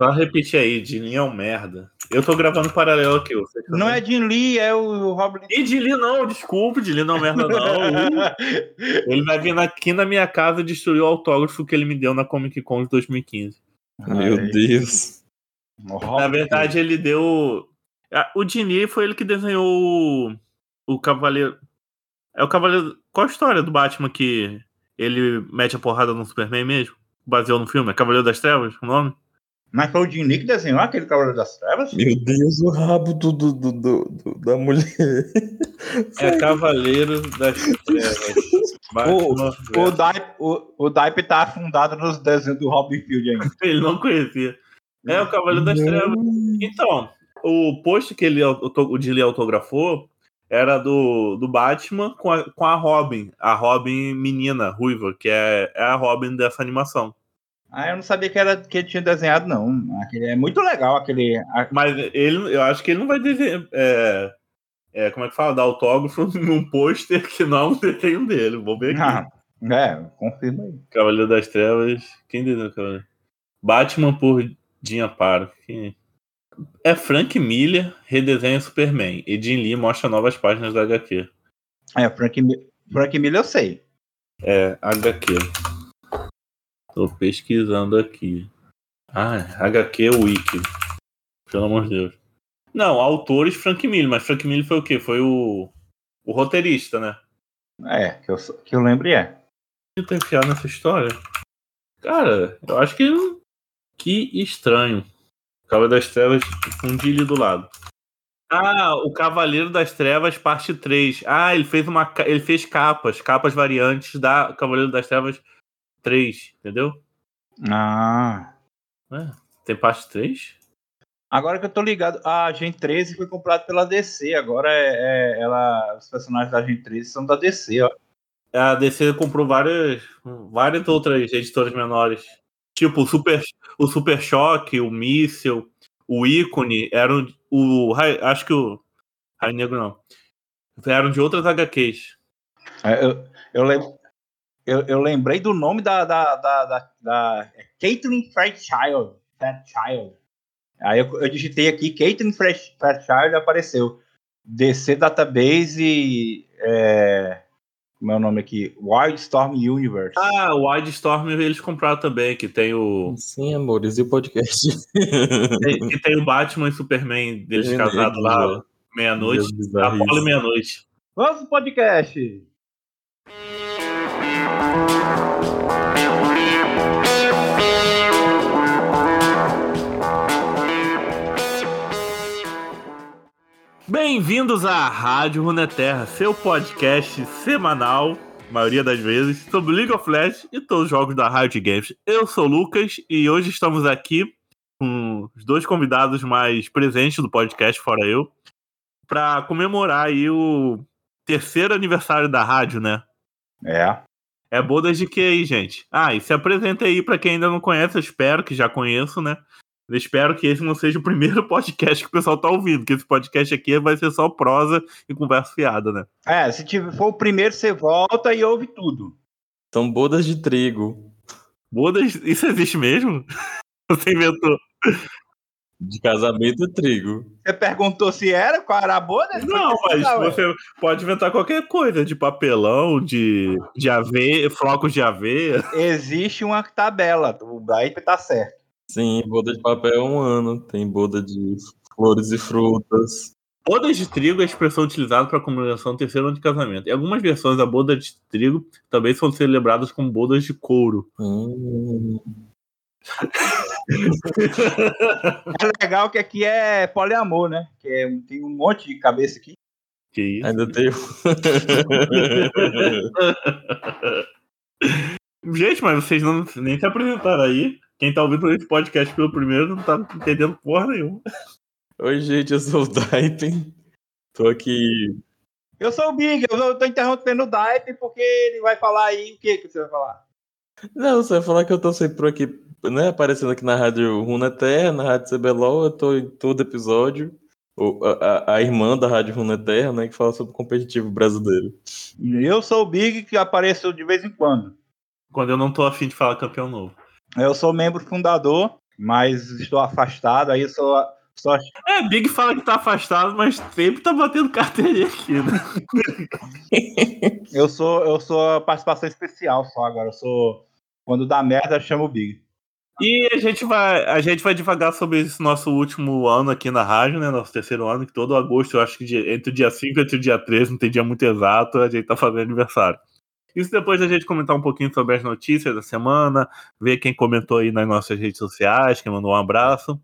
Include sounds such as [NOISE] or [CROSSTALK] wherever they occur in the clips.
Só repetir aí, Jin Lee é um merda. Eu tô gravando paralelo aqui. Você tá Não é Jin Lee, é o Rob E Jin Lee não, desculpe, Jin Lee não é um merda não. [LAUGHS] ele vai vir aqui na minha casa destruir o autógrafo que ele me deu na Comic Con de 2015. Meu Deus. Na verdade, ele deu. Ah, O Jin Lee foi ele que desenhou o, o Cavaleiro. É o Cavaleiro. Qual a história do Batman que ele mete a porrada no Superman mesmo? Baseou no filme? É Cavaleiro das Trevas o nome? Mas foi o Lee que desenhou aquele Cavaleiro das Trevas? Meu Deus, o rabo do, do, do, do- do- da mulher. É Cavaleiro das Trevas. [LAUGHS] Batman O Dipe, o, o Dipe tá afundado nos desenhos do Robin Field ainda. [LAUGHS] Ele não conhecia. É o Cavaleiro das Trevas. Então, o post que ele, o Dilly autografou era do, do Batman com a, com a Robin. A Robin menina, ruiva, que é, é a Robin dessa animação. Ah, eu não sabia que, era, que ele tinha desenhado, não. Aquele é muito legal, aquele. Mas ele, eu acho que ele não vai desenhar. É, é, como é que fala? Dar autógrafo [LAUGHS] num pôster que não é um desenho dele. Vou ver aqui. Ah, é, confirma aí. Cavaleiro das Trevas. Quem desenhou o Cavaleiro? Batman por Dinha Paro. Quem- É Frank Miller redesenha Superman. E Jim Lee mostra novas páginas da HQ. É, Frank, Frank Miller eu sei. É, HQ. Tô pesquisando aqui. Ah, HQ Wiki. Pelo amor de Deus. Não, autores Frank Miller, mas Frank Miller foi o quê? Foi o, o roteirista, né? É, que eu, que eu lembro é. Ele tá enfiado nessa história. Cara, eu acho que. Que estranho. Cavaleiro das Trevas com um Dilly do lado. Ah, o Cavaleiro das Trevas, parte 3. Ah, ele fez uma. Ele fez capas, capas variantes da Cavaleiro das Trevas 3, entendeu? Ah. É, tem parte 3? Agora que eu tô ligado, a Gen 13 foi comprada pela DC. Agora é, é- ela, os personagens da Gen 13 são da DC, ó. A DC comprou várias, várias outras editoras menores. Tipo, o Super, o Super Choque, o Míssel, o Ícone, eram. O, acho que o. Raio Negro não. Eram de outras HQs. É, Eu, eu, lem- eu, eu lembrei do nome da, da, da, da, da é Caitlyn Fairchild. Fairchild. Aí eu, eu digitei aqui Caitlyn Fair- Fairchild apareceu. DC Database. É, como é o nome aqui? Wildstorm Universe. Ah, o Wildstorm eles compraram também, que tem o. Sim, amores, e o podcast? tem- [LAUGHS] que tem o Batman e Superman deles casados lá, meia-noite. Apolo e meia-noite. Vamos pro podcast! Bem-vindos à Rádio Runeterra, seu podcast semanal, maioria das vezes, sobre League of Legends e todos os jogos da Riot Games. Eu sou o Lucas e hoje estamos aqui com os dois convidados mais presentes do podcast, fora eu, para comemorar aí o terceiro aniversário da rádio, né? É. É bodas de que aí, gente? Ah, e se apresenta aí pra quem ainda não conhece, eu espero que já conheço, né? Eu espero que esse não seja o [LAUGHS] primeiro podcast que o pessoal tá ouvindo, que esse podcast aqui vai ser só prosa e conversa fiada, né? É, se tiver, for o primeiro, você volta e ouve tudo. São bodas de trigo. Bodas, isso existe mesmo? [LAUGHS] Você inventou? De casamento é trigo. Você perguntou se era, qual era a boda? Não, mas Não, é. você pode inventar qualquer coisa, de papelão, de, de aveia, flocos de aveia. Existe uma tabela, o Bripe tá certo. Sim, boda de papel é um ano. Tem boda de flores e frutas. Bodas de trigo é a expressão utilizada para a comemoração do terceiro ano de casamento. Em algumas versões, a boda de trigo também são celebradas como bodas de couro. Hum, [LAUGHS] É legal que aqui é poliamor, né? Que é- tem um monte de cabeça aqui. Que isso? ainda tem. Gente, mas vocês não, nem se apresentaram aí. Quem tá ouvindo esse podcast pelo primeiro não tá entendendo porra nenhuma. Oi, gente, eu sou o Daipen. Tô aqui. Eu sou o Big, eu tô interrompendo o Dipe porque ele vai falar aí o que que você vai falar. Não, você vai falar que eu tô sempre por aqui, né? Aparecendo aqui na Rádio Runeterra, na Rádio CBLOL, eu tô em todo episódio. O- a, a- a irmã da Rádio Runeterra, né? Que fala sobre o competitivo brasileiro. E Eu sou o Big que apareço de vez em quando. Quando eu não tô afim de falar campeão novo. Eu sou membro fundador mas estou afastado, aí eu sou. sou É, Big fala que tá afastado, mas sempre tá batendo carteirinha aqui, né? eu sou eu sou a participação especial só agora. Eu sou. Quando dá merda, eu chamo o Big. E a gente vai, a gente vai devagar sobre esse nosso último ano aqui na rádio, né? Nosso terceiro ano, que todo agosto, eu acho que entre o dia 5 e o dia 13, não tem dia muito exato, a gente tá fazendo aniversário. Isso depois da gente comentar um pouquinho sobre as notícias da semana, ver quem comentou aí nas nossas redes sociais, quem mandou um abraço.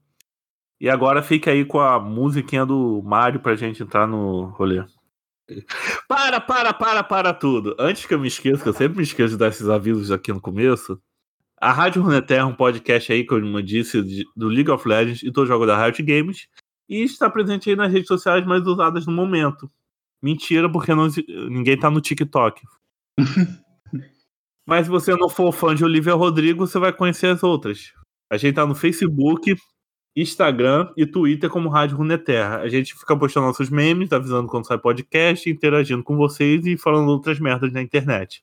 E agora fica aí com a musiquinha do Mário pra gente entrar no rolê. Para, para, para, para tudo. Antes que eu me esqueça, que eu sempre me esqueço de dar esses avisos aqui no começo, a Rádio Runeterra é um podcast aí, como eu disse, de- do League of Legends e do jogo da Riot Games. E está presente aí nas redes sociais mais usadas no momento. Mentira, porque não- ninguém tá no TikTok. [LAUGHS] Mas se você não for fã de Olivia Rodrigo, você vai conhecer as outras. A gente tá no Facebook, Instagram e Twitter como Rádio Runeterra. A gente fica postando nossos memes, avisando quando sai podcast, interagindo com vocês e falando outras merdas na internet.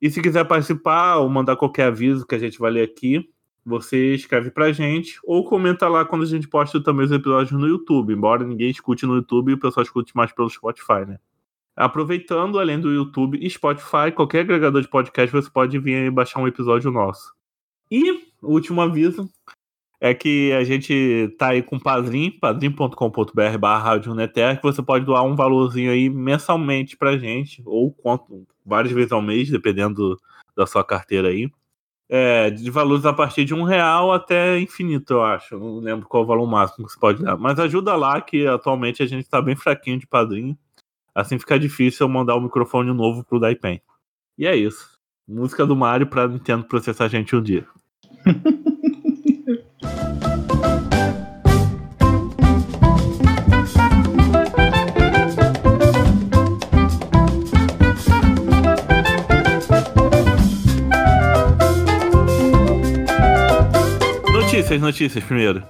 E se quiser participar ou mandar qualquer aviso que a gente vai ler aqui, você escreve pra gente ou comenta lá quando a gente posta também os episódios no YouTube. Embora ninguém escute no YouTube, o pessoal escute mais pelo Spotify, né? Aproveitando, além do YouTube e Spotify, qualquer agregador de podcast, você pode vir aí baixar um episódio nosso. E último aviso é que a gente tá aí com o Padrim, padrim.com.br barra que você pode doar um valorzinho aí mensalmente pra gente, ou quanto, várias vezes ao mês, dependendo da sua carteira aí. É, de valores a partir de um real até infinito, eu acho. Não lembro qual o valor máximo que você pode dar. Mas ajuda lá, que atualmente a gente tá bem fraquinho de padrinho. Assim fica difícil eu mandar o microfone novo pro Daipen. E é isso. Música do Mario pra Nintendo processar a gente um dia. [LAUGHS] Notícias, notícias primeiro.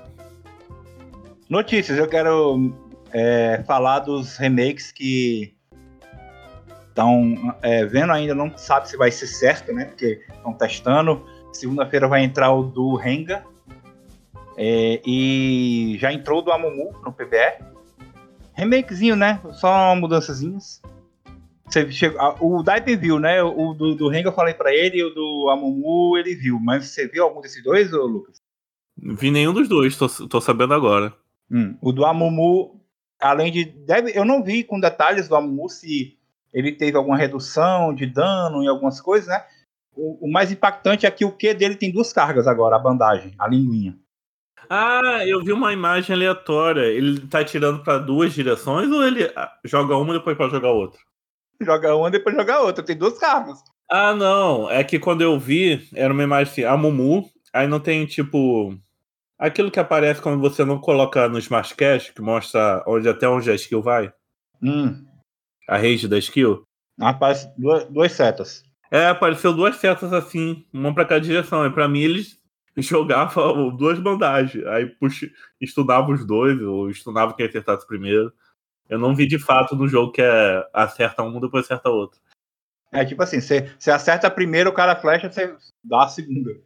Notícias, eu quero é, falar dos remakes que estão vendo ainda, não sabe se vai ser certo, né? Porque estão testando. Segunda-feira vai entrar o do Renga. É, e já entrou o do Amumu no PBE. Remakezinho, né? Só mudançazinhas. Você chegou, o Daipen viu, né? O do, do Renga eu falei pra ele e o do Amumu ele viu. Mas você viu algum desses dois, ô Lucas? Vi nenhum dos dois, tô, tô sabendo agora. Hum, O do Amumu, além de. Deve, eu não vi com detalhes do Amumu se ele teve alguma redução de dano em algumas coisas, né? O, o mais impactante é que o Q dele tem duas cargas agora, a bandagem, a linguinha. Ah, eu vi uma imagem aleatória. Ele tá tirando pra duas direções ou ele ah, joga uma e depois pode jogar outra? Joga uma e depois joga outra, tem duas cargas. Ah, não. É que quando eu vi, era uma imagem assim, a Mumu, aí não tem tipo. Aquilo que aparece quando você não coloca no Smart Cache, que mostra onde, até onde a skill vai, Hum, a range da skill. aparece duas, duas setas. É, apareceu duas setas assim, uma pra cada direção. E pra mim eles jogavam duas bandagens. Aí puxa, estudava os dois, ou estudava quem acertasse primeiro. Eu não vi de fato no jogo que é acerta um, depois acerta outro. É tipo assim, você acerta a primeira, o cara flecha, você dá a segunda.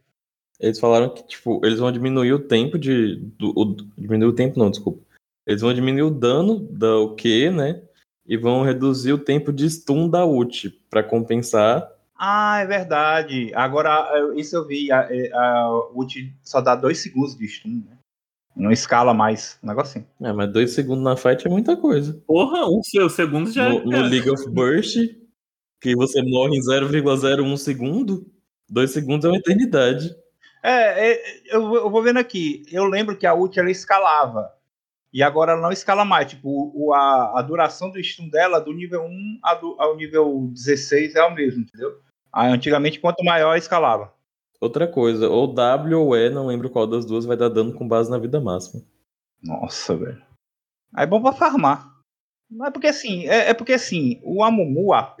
Eles falaram que, tipo, eles vão diminuir o tempo de. Do, o, diminuir o tempo, não, desculpa. Eles vão diminuir o dano da OK, né? E vão reduzir o tempo de stun da ult pra compensar. Ah, é verdade. Agora, eu- isso eu vi. A, a, o ult só dá dois segundos de stun, né? Não escala mais. Um negocinho. É, mas dois segundos na fight é muita coisa. Porra, um seu segundo já No, é. no League of Burst, que você morre em 0,01 segundo, dois segundos é uma eternidade. É, é, eu, vou- eu vou vendo aqui. Eu lembro que a ult ela escalava. E agora ela não escala mais. Tipo, o, a, a duração do stun dela, do nível 1 a do- ao nível 16, é o mesmo, entendeu? Aí, antigamente, quanto maior, escalava. Outra coisa, ou W ou E, não lembro qual das duas, vai dar dano com base na vida máxima. Nossa, velho. Aí é bom pra farmar. Mas é porque assim, é, é porque assim, o Amumu AP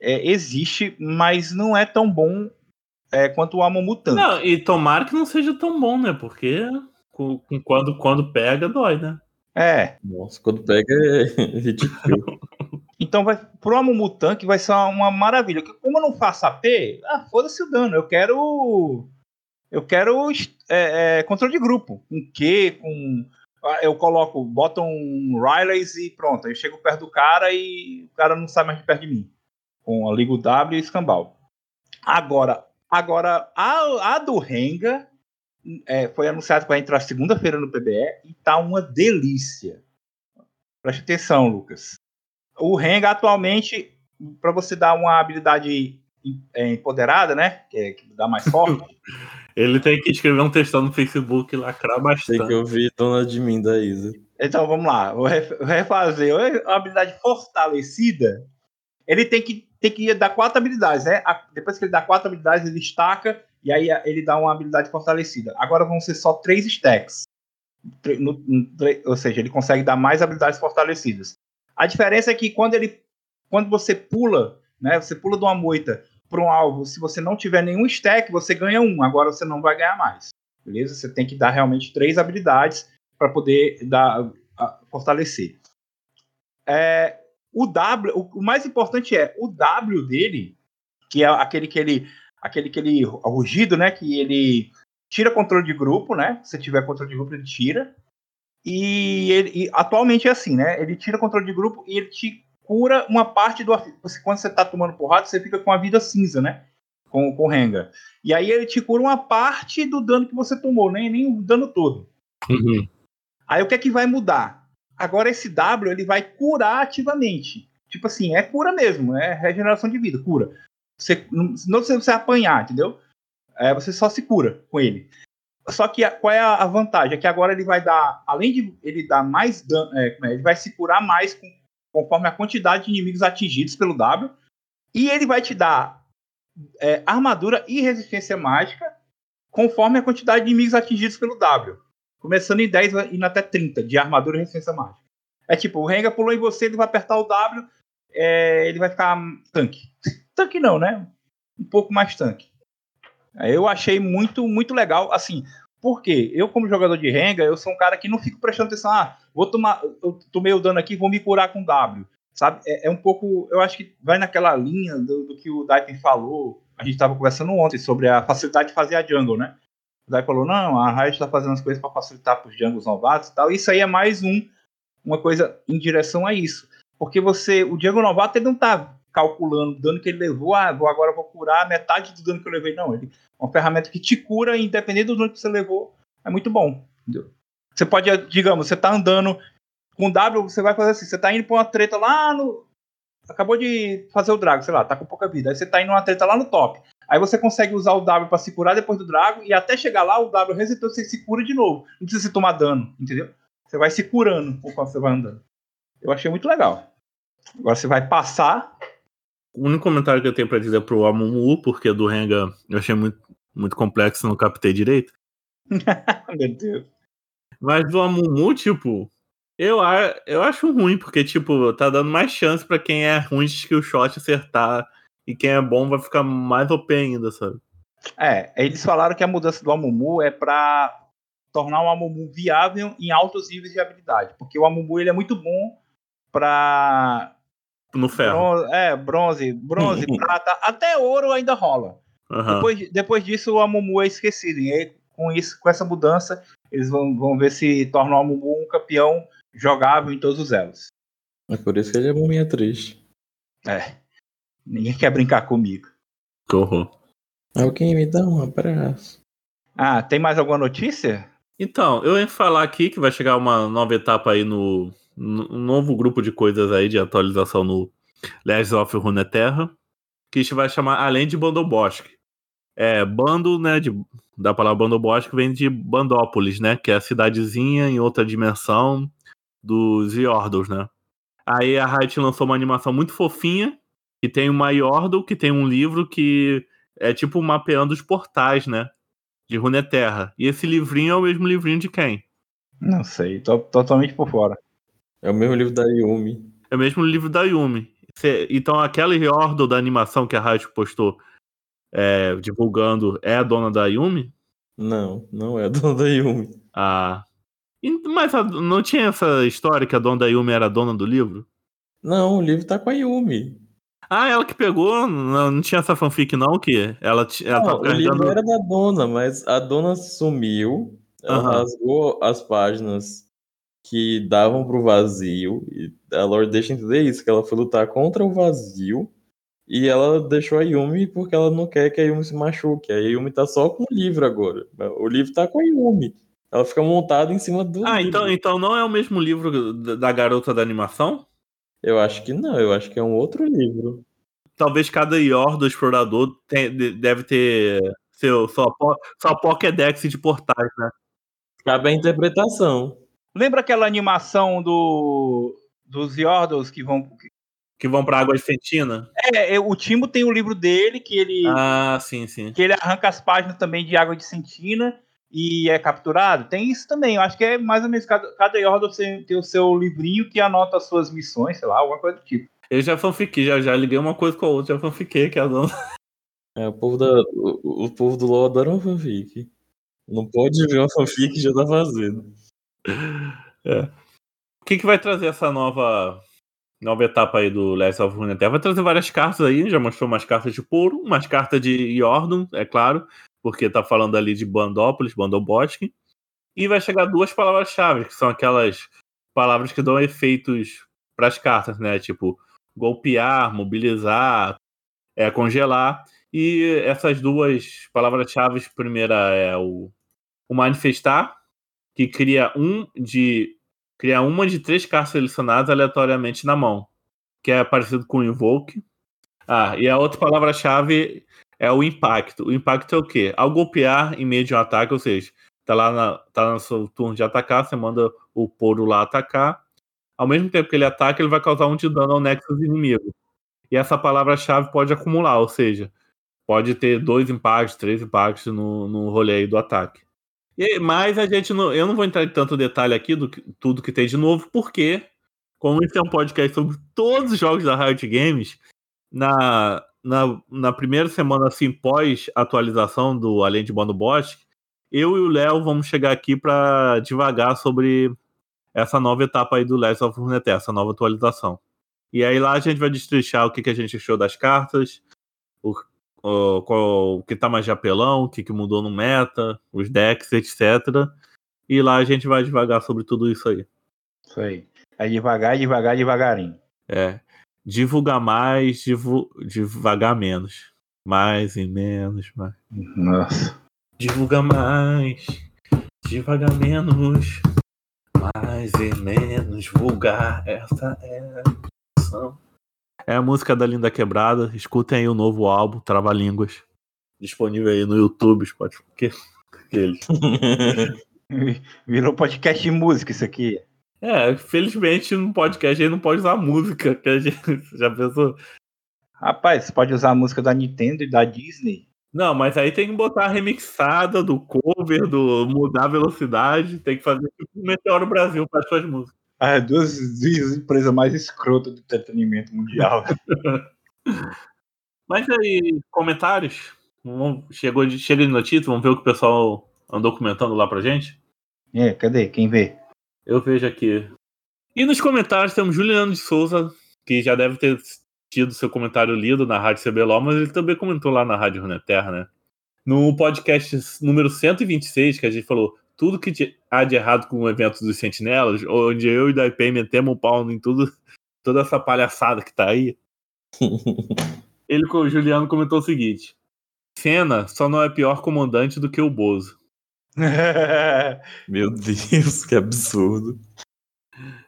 é, existe, mas não é tão bom é, quanto o Amumu Tank. Não, e tomara que não seja tão bom, né? Porque com, com quando, quando pega, dói, né? É. Nossa, quando pega é [LAUGHS] kill. Então vai pro Amumu Tank vai ser uma, uma maravilha. Como eu não faço AP, ah, foda-se o dano. Eu quero Eu quero é, é, controle de grupo. Com Q, com. Eu coloco, boto um Rileys e pronto. Eu chego perto do cara e o cara não sai mais de perto de mim. Com a Liga W e escambau. Agora, agora a, a do Renga é, foi anunciado que vai entrar segunda-feira no PBE e tá uma delícia. Preste atenção, Lucas. O Renga atualmente, para você dar uma habilidade é, empoderada, né? Que, é, que dá mais forte. [LAUGHS] Ele tem que escrever um textão no Facebook e lacrar bastante. Tem que ouvir dona de mim da Isa. Então vamos lá, vou refazer. A habilidade fortalecida, ele tem que, tem que dar quatro habilidades, né? Depois que ele dá quatro habilidades, ele destaca e aí ele dá uma habilidade fortalecida. Agora vão ser só três stacks. No, no, ou seja, ele consegue dar mais habilidades fortalecidas. A diferença é que quando ele quando você pula, né, você pula de uma moita para um alvo, se você não tiver nenhum stack, você ganha um, agora você não vai ganhar mais. Beleza? Você tem que dar realmente três habilidades para poder dar fortalecer. É, o W, o mais importante é o W dele, que é aquele que ele aquele que ele rugido, né, que ele tira controle de grupo, né? Se tiver controle de grupo ele tira. E, ele, e atualmente é assim, né? Ele tira controle de grupo e ele te cura uma parte do você quando você tá tomando porrada, você fica com a vida cinza, né? Com, com o Renga. E aí ele te cura uma parte do dano que você tomou, nem, nem o dano todo. Uhum. Aí o que é que vai mudar? Agora esse W ele vai curar ativamente. Tipo assim, é cura mesmo, é regeneração de vida, cura. Você, não precisa você apanhar, entendeu? É, você só se cura com ele. Só que qual é a vantagem? É que agora ele vai dar, além de ele dar mais dano, é, é, ele vai se curar mais com, conforme a quantidade de inimigos atingidos pelo W. E ele vai te dar é, armadura e resistência mágica conforme a quantidade de inimigos atingidos pelo W. Começando em 10 e indo até 30 de armadura e resistência mágica. É tipo, o Renga pulou em você, ele vai apertar o W, é, ele vai ficar tanque. Tanque não, né? Um pouco mais tanque. Eu achei muito, muito legal, assim, porque eu, como jogador de Renga, eu sou um cara que não fico prestando atenção, ah, vou tomar, eu tomei o dano aqui, vou me curar com W, sabe? É, é um pouco, eu acho que vai naquela linha do, do que o Daipen falou, a gente estava conversando ontem sobre a facilidade de fazer a jungle, né? O Daipen falou, não, a Riot está fazendo as coisas para facilitar para os jungles novatos e tal, isso aí é mais um, uma coisa em direção a isso. Porque você, o Jungle novato, ele não tá calculando o dano que ele levou, ah, vou, agora vou curar metade do dano que eu levei. Não, ele é uma ferramenta que te cura, independente do dano que você levou, é muito bom. Entendeu? Você pode, digamos, você tá andando com W, você vai fazer assim, você tá indo pra uma treta lá no. Acabou de fazer o Drago, sei lá, tá com pouca vida. Aí você tá indo uma treta lá no top. Aí você consegue usar o W para se curar depois do Drago, e até chegar lá, o W resetou, você se cura de novo. Não precisa se tomar dano, entendeu? Você vai se curando enquanto você vai andando. Eu achei muito legal. Agora você vai passar o único comentário que eu tenho para dizer pro Amumu, porque do Renga eu achei muito, muito complexo, não captei direito. [LAUGHS] Meu Deus. Mas do Amumu, tipo, eu, eu acho ruim, porque, tipo, tá dando mais chance para quem é ruim de o shot acertar e quem é bom vai ficar mais OP ainda, sabe? É, eles falaram que a mudança do Amumu é para tornar o Amumu viável em altos níveis de habilidade, porque o Amumu ele é muito bom para no ferro. Bronze, é, bronze, bronze, [LAUGHS] prata, até ouro ainda rola. Uhum. Depois, depois disso, o Amumu é esquecido. E aí, com isso, com essa mudança, eles vão, vão ver se torna o Amumu um campeão jogável em todos os elos. É por isso que ele é bominha triste. É. Ninguém quer brincar comigo. Corro. Alguém me dá um abraço. Ah, tem mais alguma notícia? Então, eu ia falar aqui que vai chegar uma nova etapa aí no um novo grupo de coisas aí de atualização no Legends of Runeterra, que a gente vai chamar além de Bandobosque. É, bando, né, de, da palavra Bandobosque vem de Bandópolis, né, que é a cidadezinha em outra dimensão dos Yordles, né. Aí a Riot lançou uma animação muito fofinha, que tem uma Yordle, que tem um livro que é tipo mapeando os portais, né, de Runeterra. E esse livrinho é o mesmo livrinho de quem? Não sei, tô totalmente por fora. É o mesmo livro da Yumi. É o mesmo livro da Yumi. Então aquela reordo da animação que a Riot postou é, divulgando é a dona da Yumi? Não, não é a [LAUGHS] dona da Yumi. Ah. Mas não tinha essa história que a dona da Yumi era a dona do livro? Não, o livro tá com a Yumi. Ah, ela que pegou? Não, não tinha essa fanfic, não, que ela, ela Não, tá o livro carregando. era da dona, mas a dona sumiu, ela Aham. rasgou as páginas que davam pro vazio, e a Lore deixa entender isso, que ela foi lutar contra o vazio, e ela deixou a Yumi porque ela não quer que a Yumi se machuque. A Yumi tá só com o livro agora. O livro tá com a Yumi. Ela fica montada em cima do Ah, livro. então, então não é o mesmo livro da garota da animação? Eu acho que não, eu acho que é um outro livro. Talvez cada Yor do explorador tem- de- deve ter seu, sua, sua Pokédex de portais, né? Cabe a interpretação. Lembra aquela animação do dos Yordles que vão. Que vão pra Água Sentina? É, é, o Timo tem o livro dele que ele Ah, sim, sim. que ele arranca as páginas também de Água de Sentina e é capturado. Tem isso também. Eu acho que é mais ou menos cada, cada Yordle tem, tem o seu livrinho que anota as suas missões, sei lá, alguma coisa do tipo. Eu já fanfiquei, já, já liguei uma coisa com a outra, já fanfiquei, que é a dona. É, o, povo da, o, o povo do LoL adora uma fanfic. Não pode ver uma fanfic que já tá fazendo. [LAUGHS] O que, que vai trazer essa nova nova etapa aí do Last of Runeterra? Vai trazer várias cartas aí, já mostrou umas cartas de Puro, umas cartas de Yordum, é claro, porque tá falando ali de Bandópolis, Bandobosk. E vai chegar duas palavras-chave, que são aquelas palavras que dão efeitos para as cartas, né? Tipo, golpear, mobilizar, é, congelar. E essas duas palavras-chave, primeira é o, o manifestar, que cria um de cria uma de três cartas selecionadas aleatoriamente na mão, que é parecido com o invoke. Ah, e a outra palavra-chave é o impacto. O impacto é o quê? Ao golpear em meio de um ataque, ou seja, tá lá na, tá no seu turno de atacar, você manda o Poro lá atacar. Ao mesmo tempo que ele ataca, ele vai causar um de dano ao Nexus inimigo. E essa palavra-chave pode acumular, ou seja, pode ter dois impactos, três impactos no, no rolê aí do ataque. E, mas a gente não, eu não vou entrar em tanto detalhe aqui do que, tudo que tem de novo, porque, como esse é um podcast sobre todos os jogos da Riot Games, na, na, na primeira semana assim, pós-atualização do Além de Bono Bosch, eu e o Léo vamos chegar aqui para devagar sobre essa nova etapa aí do Last of Runeterra, essa nova atualização. E aí lá a gente vai destrinchar o que, que a gente achou das cartas, o, o, qual, o que tá mais de apelão, o que, que mudou no meta, os decks, etc. E lá a gente vai devagar sobre tudo isso aí. Isso aí. É devagar, devagar, devagarinho. É. Divulgar mais, divu devagar menos. Mais e menos, mais. Nossa. Divulga mais, devagar menos, mais e menos vulgar. Essa é a missão. É a música da Linda Quebrada. Escutem aí o novo álbum, Trava Línguas. Disponível aí no YouTube, Spotify. Que? Aquele. [LAUGHS] Virou podcast de música isso aqui. É, felizmente no podcast a gente não pode usar música, que a gente [LAUGHS] já pensou. Rapaz, você pode usar a música da Nintendo e da Disney. Não, mas aí tem que botar a remixada do cover, do mudar a velocidade, tem que fazer tipo o Meteoro Brasil para as suas músicas. As duas, duas empresas mais escrotas do entretenimento mundial. [LAUGHS] Mas aí, comentários? Chegou de, chega de notícia, vamos ver o que o pessoal andou comentando lá pra gente? é, cadê? Quem vê? Eu vejo aqui. E nos comentários temos Juliano de Souza, que já deve ter tido seu comentário lido na Rádio CBLOL, mas ele também comentou lá na Rádio Runeterra, né? No podcast número 126, que a gente falou tudo que há de errado com o evento dos Sentinelas, onde eu e da IP metemos o pau em tudo, toda essa palhaçada que tá aí. [LAUGHS] Ele, o Juliano, comentou o seguinte: Senna só não é pior comandante do que o Bozo. [LAUGHS] Meu Deus, que absurdo.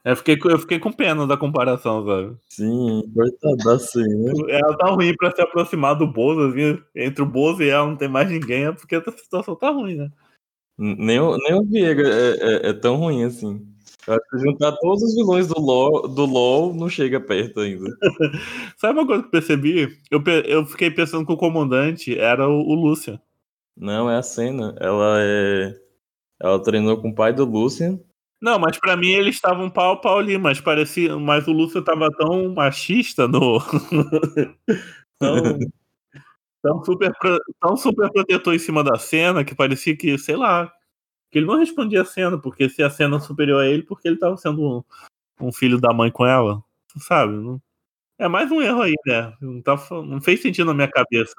Eu fiquei, com- eu fiquei com pena da comparação, sabe? Sim, coitada assim, né? Ela tá ruim pra se aproximar do Bozo, assim, entre o Bozo e ela não tem mais ninguém, é porque a situação tá ruim, né? Nem o, nem o Viega é, é- é tão ruim assim. Eu acho que juntar todos os vilões do LoL, do LoL não chega perto ainda. [LAUGHS] Sabe uma coisa que eu percebi? Eu, eu fiquei pensando que o comandante era o, o Lucian. Não, é a cena. Ela é. Ela treinou com o pai do Lucian. Não, mas pra mim eles estavam pau a pau ali, mas parecia. Mas o Lucian tava tão machista no. [LAUGHS] [LAUGHS] tão, tão, super, tão super protetor em cima da cena que parecia que, sei lá, que ele não respondia a cena, porque se a cena superior a ele, porque ele tava sendo um, um filho da mãe com ela. Sabe? Não, É mais um erro aí, né? Não, tá, não fez sentido na minha cabeça.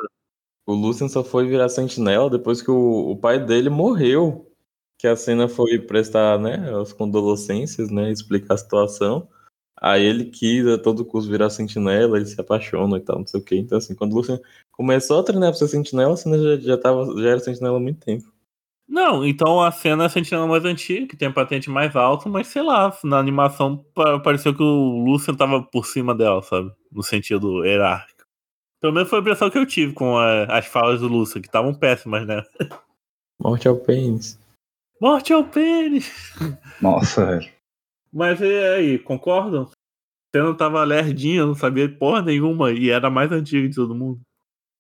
O Lucian só foi virar sentinela depois que o, o pai dele morreu. Que a cena foi prestar, né, as condolências, né, explicar a situação. Aí ele quis a todo custo virar sentinela, ele se apaixona e tal, não sei o que. Então, assim, quando o Lucian começou a treinar pra ser sentinela, a cena já, já, tava, já era sentinela há muito tempo. Não, então a cena é a sentinela mais antiga, que tem a patente mais alta, mas sei lá, na animação pareceu que o Lucian tava por cima dela, sabe? No sentido hierárquico. Pelo menos foi a impressão que eu tive com a, as falas do Lucian, que estavam péssimas, né? Morte ao pênis. Morte ao pênis! Nossa, velho. Mas e aí, concordam? Você não tava lerdinha, não sabia porra nenhuma e era a mais antiga de todo mundo.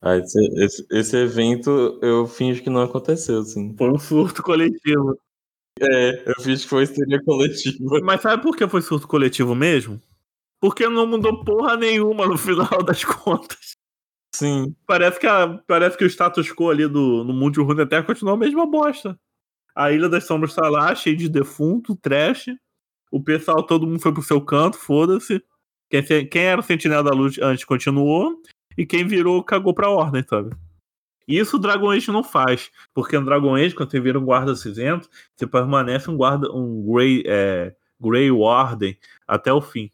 Ah, esse, esse, esse evento eu finjo que não aconteceu, assim. Foi um surto coletivo. É, eu fiz que foi histeria coletiva. Mas sabe por que foi surto coletivo mesmo? Porque não mudou porra nenhuma no final das contas. Sim. Parece que, a, parece que o status quo ali do, no mundo de Runeterra continuou a mesma bosta. A Ilha das Sombras tá lá, cheio de defunto, trash. O pessoal, todo mundo foi pro seu canto, foda-se. Quem, quem era o Sentinela da Luz antes continuou. E quem virou, cagou pra ordem, sabe? Isso o Dragon Age não faz. Porque no Dragon Age, quando você vira um guarda cinzento, você permanece um guarda, um Grey, é, Grey Warden até o fim.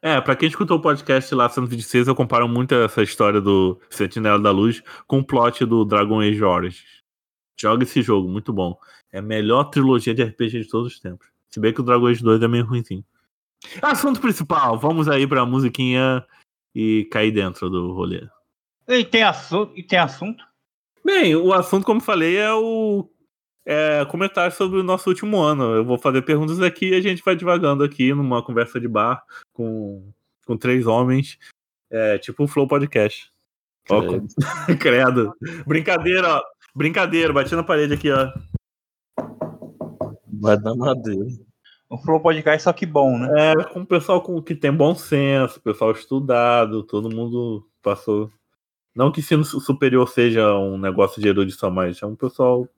É, pra quem escutou o podcast lá 126, eu comparo muito essa história do Sentinela da Luz com o plot do Dragon Age Origins. Joga esse jogo, muito bom. É a melhor trilogia de RPG de todos os tempos. Se bem que o Dragon Age 2 é meio ruimzinho. Assunto principal, vamos aí pra musiquinha e cair dentro do rolê. E tem assunto? E tem assunto? Bem, o assunto, como falei, é o é, comentário sobre o nosso último ano. Eu vou fazer perguntas aqui e a gente vai devagando aqui numa conversa de bar com, com três homens, é, tipo o Flow Podcast. Credo. Ó, [LAUGHS] credo. Brincadeira, ó. Brincadeira, bati na parede aqui, ó. Vai dar madeira. O Flow Podcast só que bom, né? É, com o pessoal com, que tem bom senso, pessoal estudado, todo mundo passou. Não que ensino superior seja um negócio de erudição, mas é um pessoal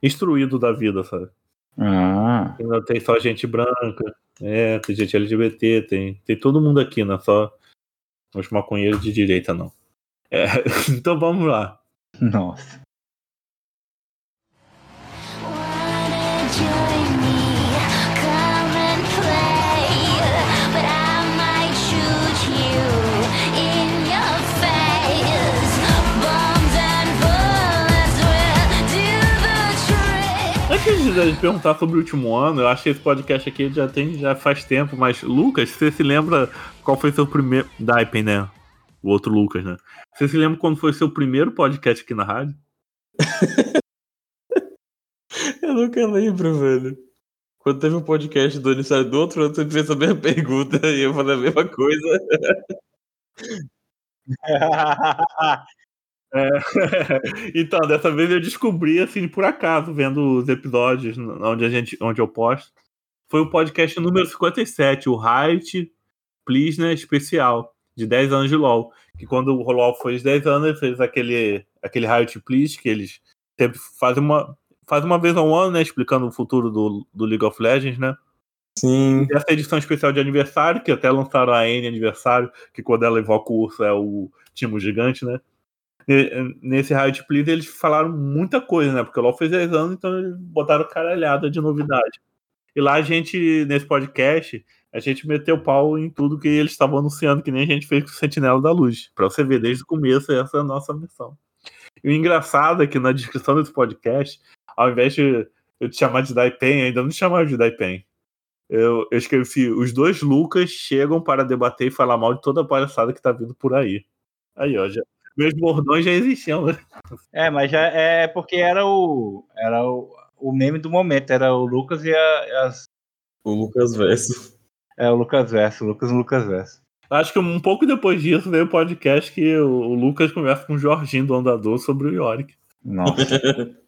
instruído da vida, sabe? Ah. Ainda tem só gente branca, é, tem gente LGBT, tem, tem todo mundo aqui, não é só os maconheiros de direita, não. É, [LAUGHS] então vamos lá. Nossa. De perguntar sobre o último ano, eu acho que esse podcast aqui já tem já faz tempo, mas Lucas, você se lembra qual foi seu primeiro. Daipen, né? O outro Lucas, né? Você se lembra quando foi seu primeiro podcast aqui na rádio? [LAUGHS] eu nunca lembro, velho. Quando teve um podcast do aniversário do outro, você fez a mesma pergunta [LAUGHS] e eu falei a mesma coisa. [LAUGHS] É, [LAUGHS] então, dessa vez eu descobri, assim, por acaso, vendo os episódios onde, a gente, onde eu posto. Foi o podcast número 57, o Height Plisner Especial, de 10 anos de LoL. Que quando o LoL foi de 10 anos, ele fez aquele, aquele Riot Please, que eles sempre fazem uma, faz uma vez ao ano, né? Explicando o futuro do, do League of Legends, né? Sim. E essa edição especial de aniversário, que até lançaram a N aniversário, que quando ela evoca o urso é o Timo Gigante, né? Nesse Riot Please eles falaram muita coisa, né? Porque o LoL fez 10 anos, então eles botaram caralhada de novidade. E lá a gente, nesse podcast, a gente meteu pau em tudo que eles estavam anunciando, que nem a gente fez com o Sentinela da Luz. Pra você ver, desde o começo, essa é a nossa missão. E o engraçado é que na descrição desse podcast, ao invés de eu te chamar de Daipen, ainda não te chamava de Daipen. Eu, eu escrevi: os dois Lucas chegam para debater e falar mal de toda a palhaçada que tá vindo por aí. Aí, ó, já, meus bordões já existiam, né? É, mas já é porque era o era o, o meme do momento, era o Lucas e a, as o Lucas Verso. É o Lucas Verso, o Lucas Lucas Verso. Acho que um pouco depois disso veio o podcast que o, Lucas conversa com o Jorginho do Andador sobre o Yorick. Nossa.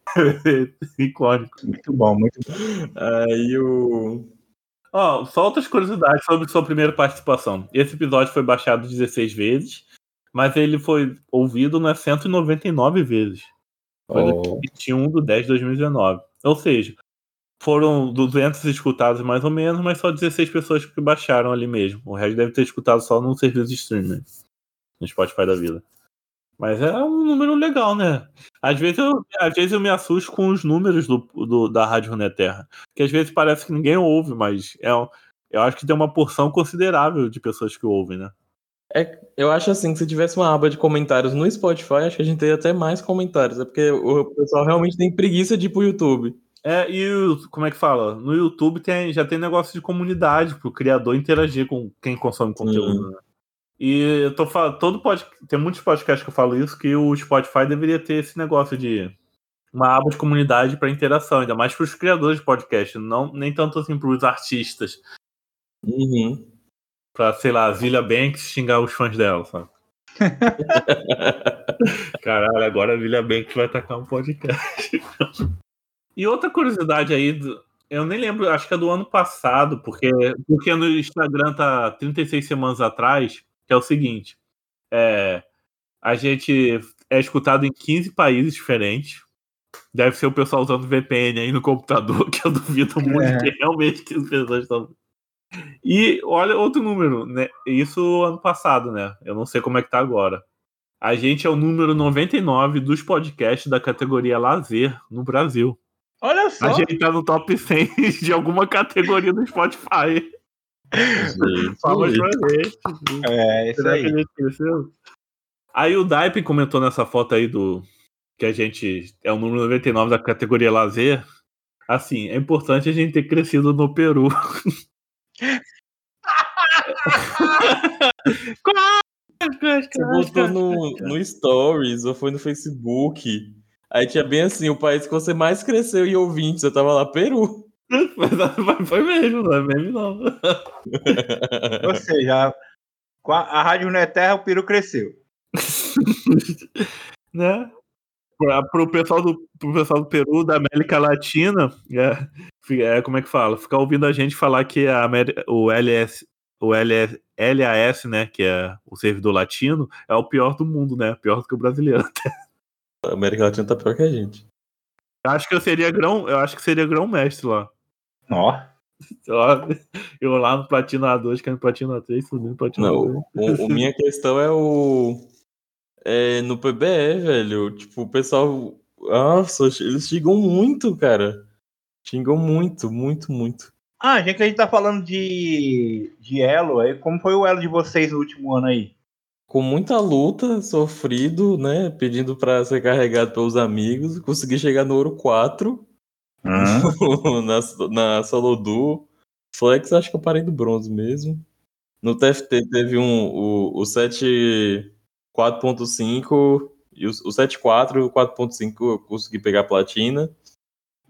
[LAUGHS] Icônico. Muito bom, muito bom. Aí o. Ó, oh, só outras curiosidades sobre sua primeira participação. Esse episódio foi baixado 16 vezes mas ele foi ouvido né, 199 vezes. Foi oh. 21 de 10 de 2019. Ou seja, foram 200 escutados mais ou menos, mas só 16 pessoas que baixaram ali mesmo. O resto deve ter escutado só num serviço de streaming, no Spotify da vida. Mas é um número legal, né? Às vezes eu, às vezes eu me assusto com os números do, do da Rádio Runeterra. Que às vezes parece que ninguém ouve, mas é, eu acho que tem uma porção considerável de pessoas que ouvem, né? É, eu acho assim, que se tivesse uma aba de comentários no Spotify, acho que a gente teria até mais comentários. É porque o pessoal realmente tem preguiça de ir pro YouTube. É, e como é que fala? No YouTube tem, já tem negócio de comunidade, pro criador interagir com quem consome conteúdo. Né? E eu tô falando, todo pod, tem muitos podcasts que eu falo isso, que o Spotify deveria ter esse negócio de uma aba de comunidade para interação, ainda mais para os criadores de podcast, não nem tanto assim para os artistas. Uhum. Pra, sei lá, a Zilia Banks xingar os fãs dela, sabe? [LAUGHS] Caralho, agora a Zilia Banks vai tacar um podcast. [LAUGHS] e outra curiosidade aí, eu nem lembro, acho que é do ano passado, porque, porque no Instagram tá 36 semanas atrás, que é o seguinte: é, a gente é escutado em 15 países diferentes. Deve ser o pessoal usando VPN aí no computador, [LAUGHS] que eu duvido muito é. que realmente 15 pessoas estão. E olha outro número, né? Isso ano passado, né? Eu não sei como é que tá agora. A gente é o número 99 dos podcasts da categoria lazer no Brasil. Olha só. A gente tá no top [LAUGHS] 100 de alguma categoria do Spotify. Palmas pra gente. É, isso aí. Aí o Daipe comentou nessa foto aí do que a gente é o número 99 da categoria lazer. Assim, é importante a gente ter crescido no Peru. [LAUGHS] [LAUGHS] Você botou no, no Stories ou foi no Facebook. Aí tinha bem assim, o país que você mais cresceu em ouvintes. Eu tava lá, Peru. Mas [LAUGHS] foi mesmo, não é mesmo não. [LAUGHS] Ou seja, a, a Rádio Não é Terra, o Peru cresceu. né? Para o pessoal, do, pro pessoal do Peru, da América Latina, é, é, como é que fala? Ficar ouvindo a gente falar que a o LS, o LS, LAS, né, que é o servidor latino, é o pior do mundo, né? Pior do que o brasileiro. [LAUGHS] A América Latina tá pior que a gente. Eu acho que eu seria grão, eu acho que seria grão mestre lá. Ó. [LAUGHS] Eu lá no Platina 2, que é no Platina 3, subindo Platina Não, 2. O, o, minha [LAUGHS] questão é o. É, no PBE, velho. Tipo, o pessoal. Nossa, eles xingam muito, cara. Xingam muito, muito, muito. Ah, já que a gente tá falando de, de elo, aí, como foi o elo de vocês no último ano aí? Com muita luta, sofrido, né? Pedindo para ser carregado pelos amigos. Consegui chegar no ouro 4. Uhum. [LAUGHS] na, na solo duo. Flex, acho que eu parei do bronze mesmo. No TFT teve um, o, o 7 4.5 e o, o 7.4 e o 4.5 eu consegui pegar platina.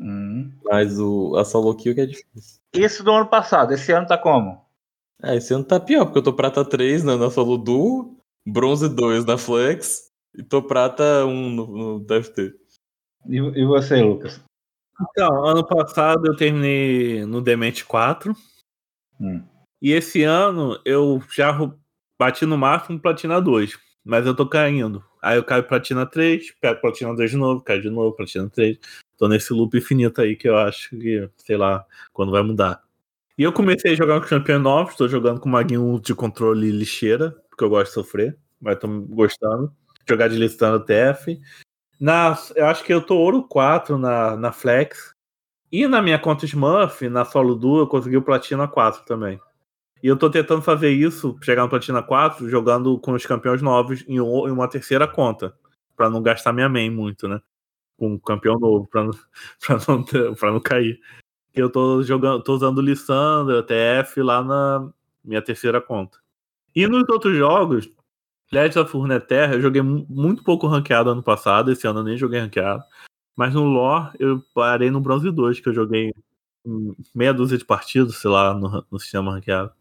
Uhum. Mas o, a solo kill que é difícil. Isso do ano passado, esse ano tá como? É, esse ano tá pior, porque eu tô prata 3 na, na solo duo, bronze 2 na flex e tô prata 1 no, no TFT. E, e você, Lucas? Então, ano passado eu terminei no Demente 4. Hum. E esse ano eu já bati no máximo Platina 2. Mas eu tô caindo. Aí eu caio Platina 3, pego Platina 2 de novo, caio de novo, Platina 3. Tô nesse loop infinito aí que eu acho que, sei lá, quando vai mudar. E eu comecei a jogar com campeão novos, tô jogando com maguinho de controle lixeira, porque eu gosto de sofrer, mas tô gostando. Jogar de listando TF. Na, eu acho que eu tô ouro 4 na, na Flex. E na minha conta Smurf, na solo duo, eu consegui o Platina 4 também. E eu tô tentando fazer isso, chegar no Platina 4, jogando com os campeões novos em, uma terceira conta. para não gastar minha main muito, né? Com um campeão novo, pra não, [LAUGHS] pra não, pra não cair. Eu tô jogando, tô usando Lissandra, TF lá na minha terceira conta. E nos outros jogos, Legends of Runeterra, eu joguei muito pouco ranqueado ano passado, esse ano eu nem joguei ranqueado. Mas no lore, eu parei no Bronze 2, que eu joguei meia dúzia de partidos, sei lá, no, no sistema ranqueado.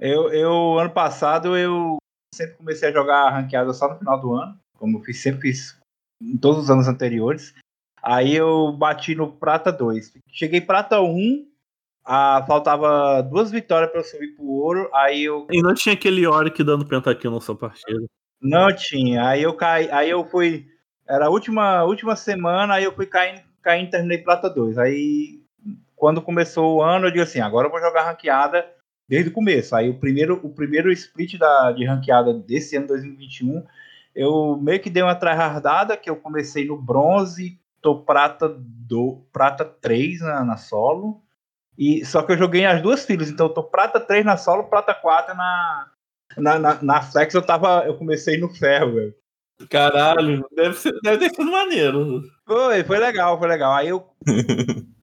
Eu, eu, ano passado, eu sempre comecei a jogar ranqueado só no final do ano, como eu fiz, sempre fiz em todos os anos anteriores. Aí eu bati no Prata 2. Cheguei Prata 1, ah, faltava duas vitórias para eu subir pro ouro, aí eu. E não tinha aquele Yorick dando pentakill na sua partida. Não tinha. Aí eu caí, aí eu fui. Era a última, última semana, aí eu fui caindo, caindo terminei Prata 2. Aí quando começou o ano, eu digo assim, agora eu vou jogar ranqueada desde o começo. Aí o primeiro, o primeiro split da, de ranqueada desse ano 2021, eu meio que dei uma tryhardada, que eu comecei no bronze, tô prata do prata 3 na, na solo. E só que eu joguei as duas filas, então eu tô prata 3 na solo, prata 4 na na, na, na flex eu tava eu comecei no ferro, velho. Caralho, deve, ser, deve ter sido maneiro. Foi, foi legal, foi legal. Aí eu. [LAUGHS]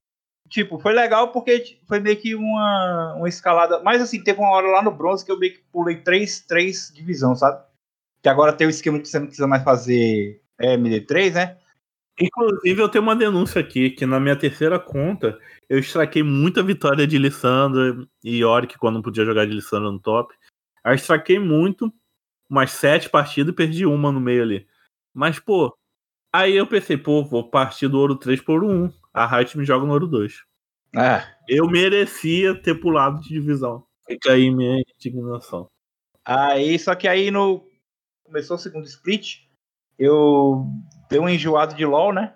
tipo, foi legal porque foi meio que uma, uma escalada. Mas assim, teve uma hora lá no bronze que eu meio que pulei três, três divisão, sabe? Que agora tem o esquema que você não precisa mais fazer é, MD3, né? Inclusive, eu tenho uma denúncia aqui, que na minha terceira conta, eu estraquei muita vitória de Lissandra e Yorick quando não podia jogar de Lissandra no top. Eu estraquei muito, umas sete partidas e perdi uma no meio ali. Mas, pô, aí eu pensei, pô, vou partir do ouro 3 por 1. A Riot me joga no ouro 2. É. Eu merecia ter pulado de divisão. Fica aí minha indignação. Aí, só que aí no. Começou o segundo split. Eu dei um enjoado de LOL, né?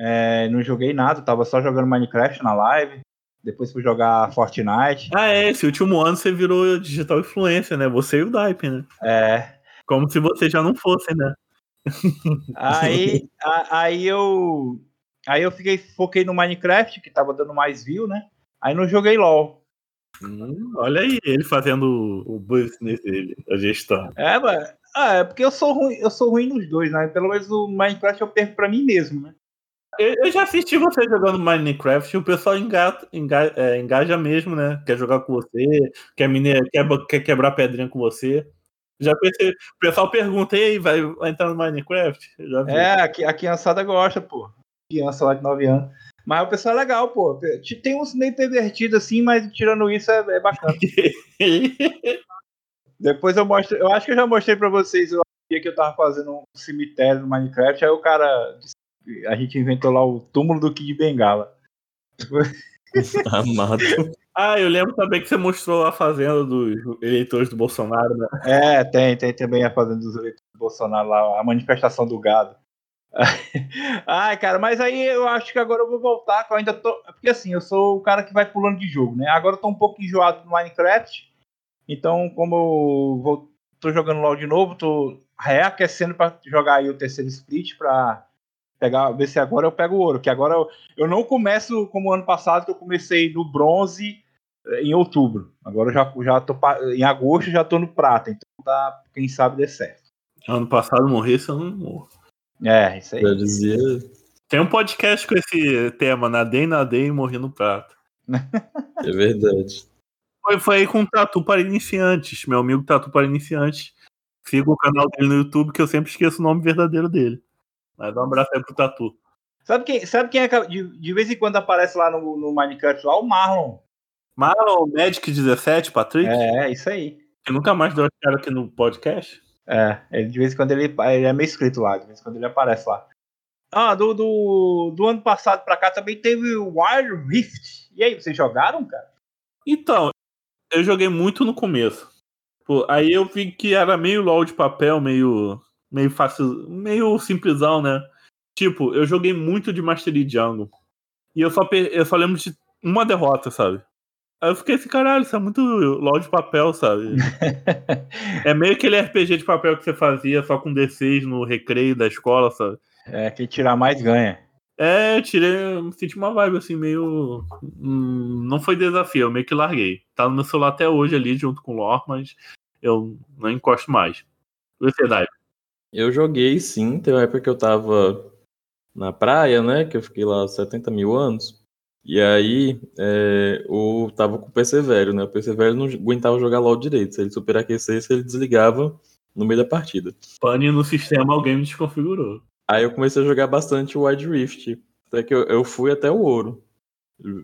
É, não joguei nada, tava só jogando Minecraft na live. Depois fui jogar Fortnite. Ah, é, esse último ano você virou digital influencer, né? Você e o Daipe, né? É. Como se você já não fosse, né? Aí, [LAUGHS] a, aí eu. Aí eu fiquei, foquei no Minecraft, que tava dando mais view, né? Aí não joguei LOL. Hum, olha aí, ele fazendo o business dele, a gestão. É, mas. Ah, é porque eu sou ruim, eu sou ruim nos dois, né? Pelo menos o Minecraft eu perco pra mim mesmo, né? Eu já assisti você jogando Minecraft e o pessoal engaja, engaja, é, engaja mesmo, né? Quer jogar com você, quer, mine... quer, quer quebrar pedrinha com você. Já pensei, o pessoal pergunta, ei, vai, vai entrar no Minecraft? Já vi. É, a, a criançada gosta, pô. Criança lá de 9 anos. Mas o pessoal é legal, pô. Tem uns meio pervertidos assim, mas tirando isso é, é bacana. [LAUGHS] Depois eu mostro. Eu acho que eu já mostrei pra vocês o dia que eu tava fazendo um cemitério no Minecraft. Aí o cara a gente inventou lá o túmulo do Kid Bengala. [LAUGHS] Amado. Ah, eu lembro também que você mostrou a fazenda dos eleitores do Bolsonaro, né? É, tem, tem também a fazenda dos eleitores do Bolsonaro lá, a manifestação do gado. Ai, cara, mas aí eu acho que agora eu vou voltar, que eu ainda tô. Porque assim, eu sou o cara que vai pulando de jogo, né? Agora eu tô um pouco enjoado no Minecraft. Então, como eu vou, tô jogando LOL de novo, tô reaquecendo para jogar aí o terceiro split para pegar, ver se agora eu pego o ouro, que agora eu, eu não começo como ano passado, que eu comecei no bronze eh, em outubro. Agora eu já, já tô em agosto já tô no prata, então tá, quem sabe dê certo. Ano passado morresse, eu não morro. É, isso aí. Eu dizia. Tem um podcast com esse tema, nadei, nadei e morri no prato. É verdade. Foi, foi aí com o Tatu para Iniciantes, meu amigo Tatu para Iniciantes. Siga o canal dele no YouTube, que eu sempre esqueço o nome verdadeiro dele. Mas dá um abraço aí pro Tatu. Sabe quem, sabe quem é que de, de vez em quando aparece lá no, no Minecraft lá? O Marlon. Marlon Magic 17, Patrick? É, isso aí. Que nunca mais deu cara aqui no podcast. É, de vez em quando ele, ele é meio escrito lá, de vez em quando ele aparece lá. Ah, do, do, do ano passado pra cá também teve o Wild Rift. E aí, vocês jogaram, cara? Então, eu joguei muito no começo. Pô, aí eu vi que era meio LOL de papel, meio meio fácil, meio simplesão, né? Tipo, eu joguei muito de Mastery Jungle. E eu só, eu só lembro de uma derrota, sabe? Aí eu fiquei assim, caralho, isso é muito LOL de papel, sabe? [LAUGHS] é meio aquele RPG de papel que você fazia só com D6 no recreio da escola, sabe? É, quem tirar mais ganha. É, eu tirei, senti uma vibe assim, meio. Hum, não foi desafio, eu meio que larguei. Tá no meu celular até hoje ali, junto com o lore, mas eu não encosto mais. Você, Dai. Eu joguei sim, tem uma época que eu tava na praia, né? Que eu fiquei lá 70 mil anos. E aí é, eu tava com o PC velho, né? O PC velho não aguentava jogar LOL direito. Se ele superaquecesse, ele desligava no meio da partida. Pane no sistema, alguém me desconfigurou. Aí eu comecei a jogar bastante o Wide Rift. Até que eu, eu fui até o ouro.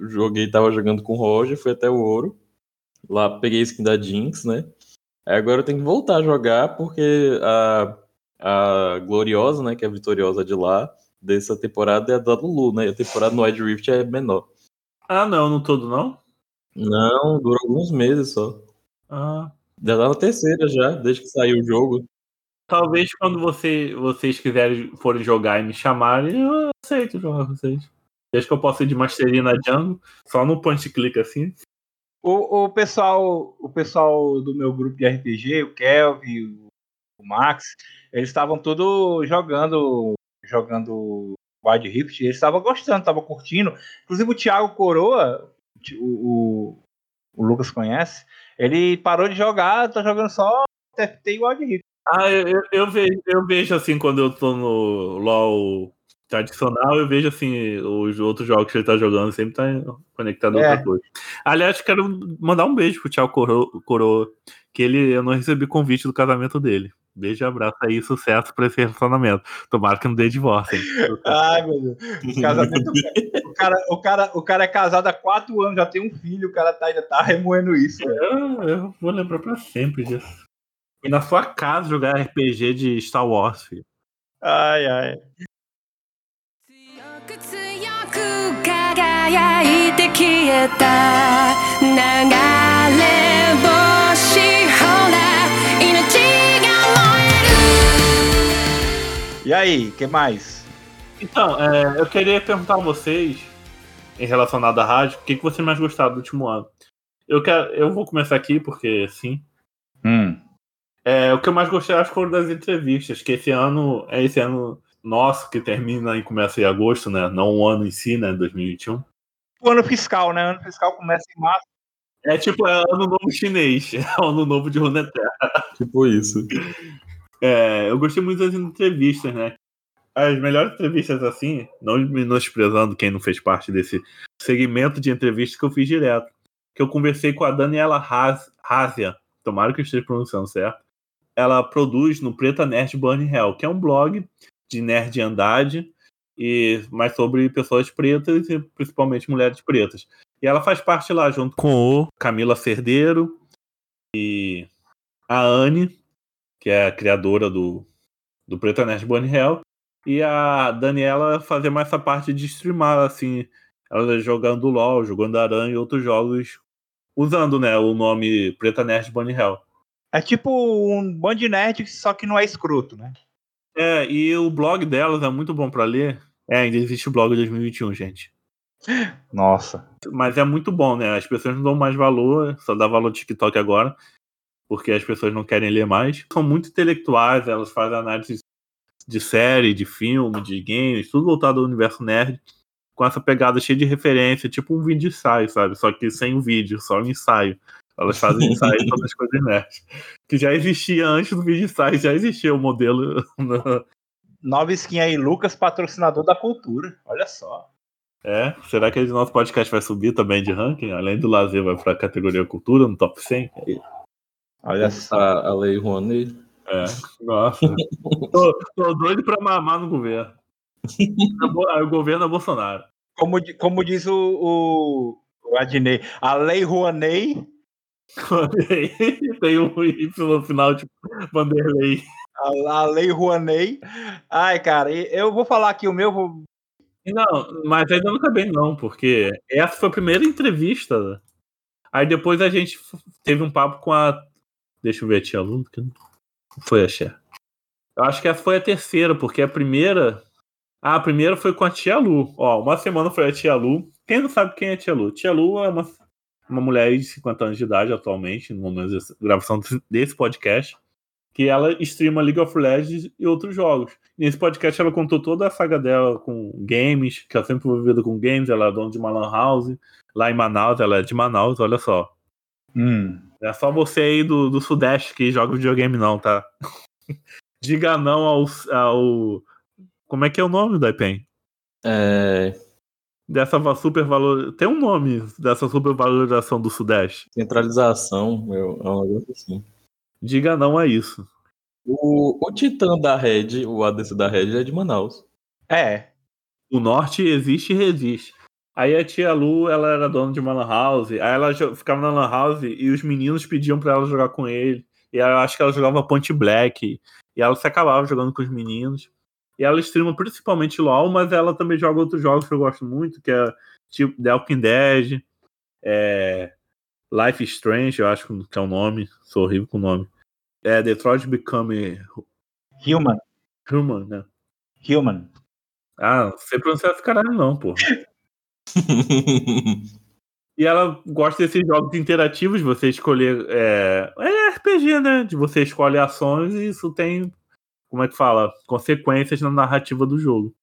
Joguei, tava jogando com o Roger, fui até o ouro. Lá peguei a skin da Jinx, né? Aí agora eu tenho que voltar a jogar porque a a gloriosa, né, que é a vitoriosa de lá, dessa temporada é a da Lulu, né? A temporada no Wide Rift é menor. Ah, não, no todo não? Não, dura alguns meses só. Ah. Já tá na terceira já, desde que saiu o jogo. Talvez quando você, vocês quiserem forem jogar e me chamarem, eu aceito jogar com vocês. Desde que eu posso ir de Mastery na Jungle, só no point click assim. O, o, pessoal, o pessoal do meu grupo de RPG, o Kelvin, o Max, eles estavam todos jogando jogando Wild Rift, eles estavam gostando, estavam curtindo. Inclusive o Thiago Coroa, o, o, o, Lucas conhece, ele parou de jogar, tá jogando só TFT e Wild Rift. Ah, eu, eu, vejo, eu vejo assim, quando eu tô no LoL tradicional, eu vejo assim, os outros jogos que ele tá jogando sempre tá conectado a é. outra coisa. Aliás, quero mandar um beijo pro Thiago Coroa, Coroa, que ele, eu não recebi convite do casamento dele. Beijo e abraço aí, sucesso pra esse relacionamento. Tomara que não dê divórcio. Hein? [LAUGHS] Ai, meu Deus. Casamento, o, cara, o, cara, o cara é casado há quatro anos, já tem um filho, o cara tá, ainda tá remoendo isso. Eu, eu, vou lembrar pra sempre disso. E na sua casa jogar RPG de Star Wars, filho. Ai, ai. 輝いて消えた流れ星 E aí, que mais? Então, é, eu queria perguntar a vocês, em relação à rádio, o que, que vocês mais gostaram do último ano? Eu, quero, eu vou começar aqui, porque sim. Hum. É, o que eu mais gostei, acho que foram das entrevistas, que esse ano é esse ano nosso, que termina e começa em agosto, né? Não o ano em si, né? 2021. O ano fiscal, né? O ano fiscal começa em março. É tipo, é ano novo chinês. [LAUGHS] É ano novo de Runeterra. Tipo isso. É, eu gostei muito das entrevistas, né? As melhores entrevistas assim, não menosprezando quem não fez parte desse segmento de entrevistas que eu fiz direto. Que eu conversei com a Daniela Razia, tomara que eu esteja pronunciando certo. Ela produz no Preta Nerd Burn Hell, que é um blog de nerdandade, e mais sobre pessoas pretas e principalmente mulheres pretas. E ela faz parte lá junto com o Camila Cerdeiro e a Anne, que é a criadora do, do Preta Nerd Bunny Hell, e a Daniela fazer mais essa parte de streamar, assim, ela jogando LOL, jogando Aranha e outros jogos, usando, né, o nome Preta Nerd Bunny Hell. É tipo um Band Nerd, só que não é escroto, né? É, e o blog delas é muito bom para ler. É, ainda existe o blog 2021, gente. Nossa. Mas é muito bom, né? As pessoas não dão mais valor, só dá valor TikTok agora, porque as pessoas não querem ler mais. São muito intelectuais, elas fazem análise de série, de filme, de games, tudo voltado ao universo nerd, com essa pegada cheia de referência, tipo um vídeo ensaio, sabe? Só que sem o vídeo, só um ensaio. Elas fazem ensaio sobre as coisas nerds. Que já existia antes do vídeo ensaio, já existia o modelo. [LAUGHS] Nova skin aí, Lucas, patrocinador da cultura. Olha só. É, será que o nosso podcast vai subir também de ranking? Além do lazer, vai para a categoria cultura no top 100? Olha só. A, Lei Rouanet. É, nossa. [LAUGHS] tô, tô, doido para mamar no governo. o governo é Bolsonaro. Como, como diz o, o, o Adnei, a Lei Rouanet Tem um Y no final, tipo, Vanderlei. A, a Lei Rouanet. Ai, cara, eu vou falar aqui o meu. Vou... Não, mas ainda não acabei, não, porque essa foi a primeira entrevista. Aí depois a gente teve um papo com a. Deixa eu ver a tia Lu, que não foi a Cher. Eu acho que essa foi a terceira, porque a primeira. Ah, a primeira foi com a tia Lu. Ó, uma semana foi a tia Lu. Quem não sabe quem é a tia Lu? Tia Lu é uma uma mulher de 50 anos de idade atualmente, no momento da gravação desse podcast, que ela streama League of Legends e outros jogos. Nesse podcast ela contou toda a saga dela com games, que ela sempre foi envolvida com games, ela é dona de uma lan house, lá em Manaus, ela é de Manaus, olha só. Hum. É só você aí do, do Sudeste que joga videogame não, tá? [LAUGHS] Diga não ao, ao... Como é que é o nome da IPEN? É dessa supervalor. Tem um nome dessa supervalorização do Sudeste. Centralização, meu, é um negócio assim. Diga não a isso. O, o Titã da Red, o ADC da Red é de Manaus. É. O Norte existe e resiste. Aí a tia Lu, ela era dona de uma lan house, aí ela ficava na lan house e os meninos pediam para ela jogar com ele. E eu acho que ela jogava Point Black. E ela se acabava jogando com os meninos. E ela streama principalmente LoL, mas ela também joga outros jogos que eu gosto muito, que é tipo The Walking Dead, é, Life is Strange, eu acho que é o nome, sou horrível com o nome. É Detroit Become Human. Human, né? Human. Ah, não sei pronunciar esse caralho não, pô. [LAUGHS] [LAUGHS] E ela gosta desses jogos interativos, você escolher. É, é RPG, né? De você escolhe ações e isso tem, como é que fala? Consequências na narrativa do jogo.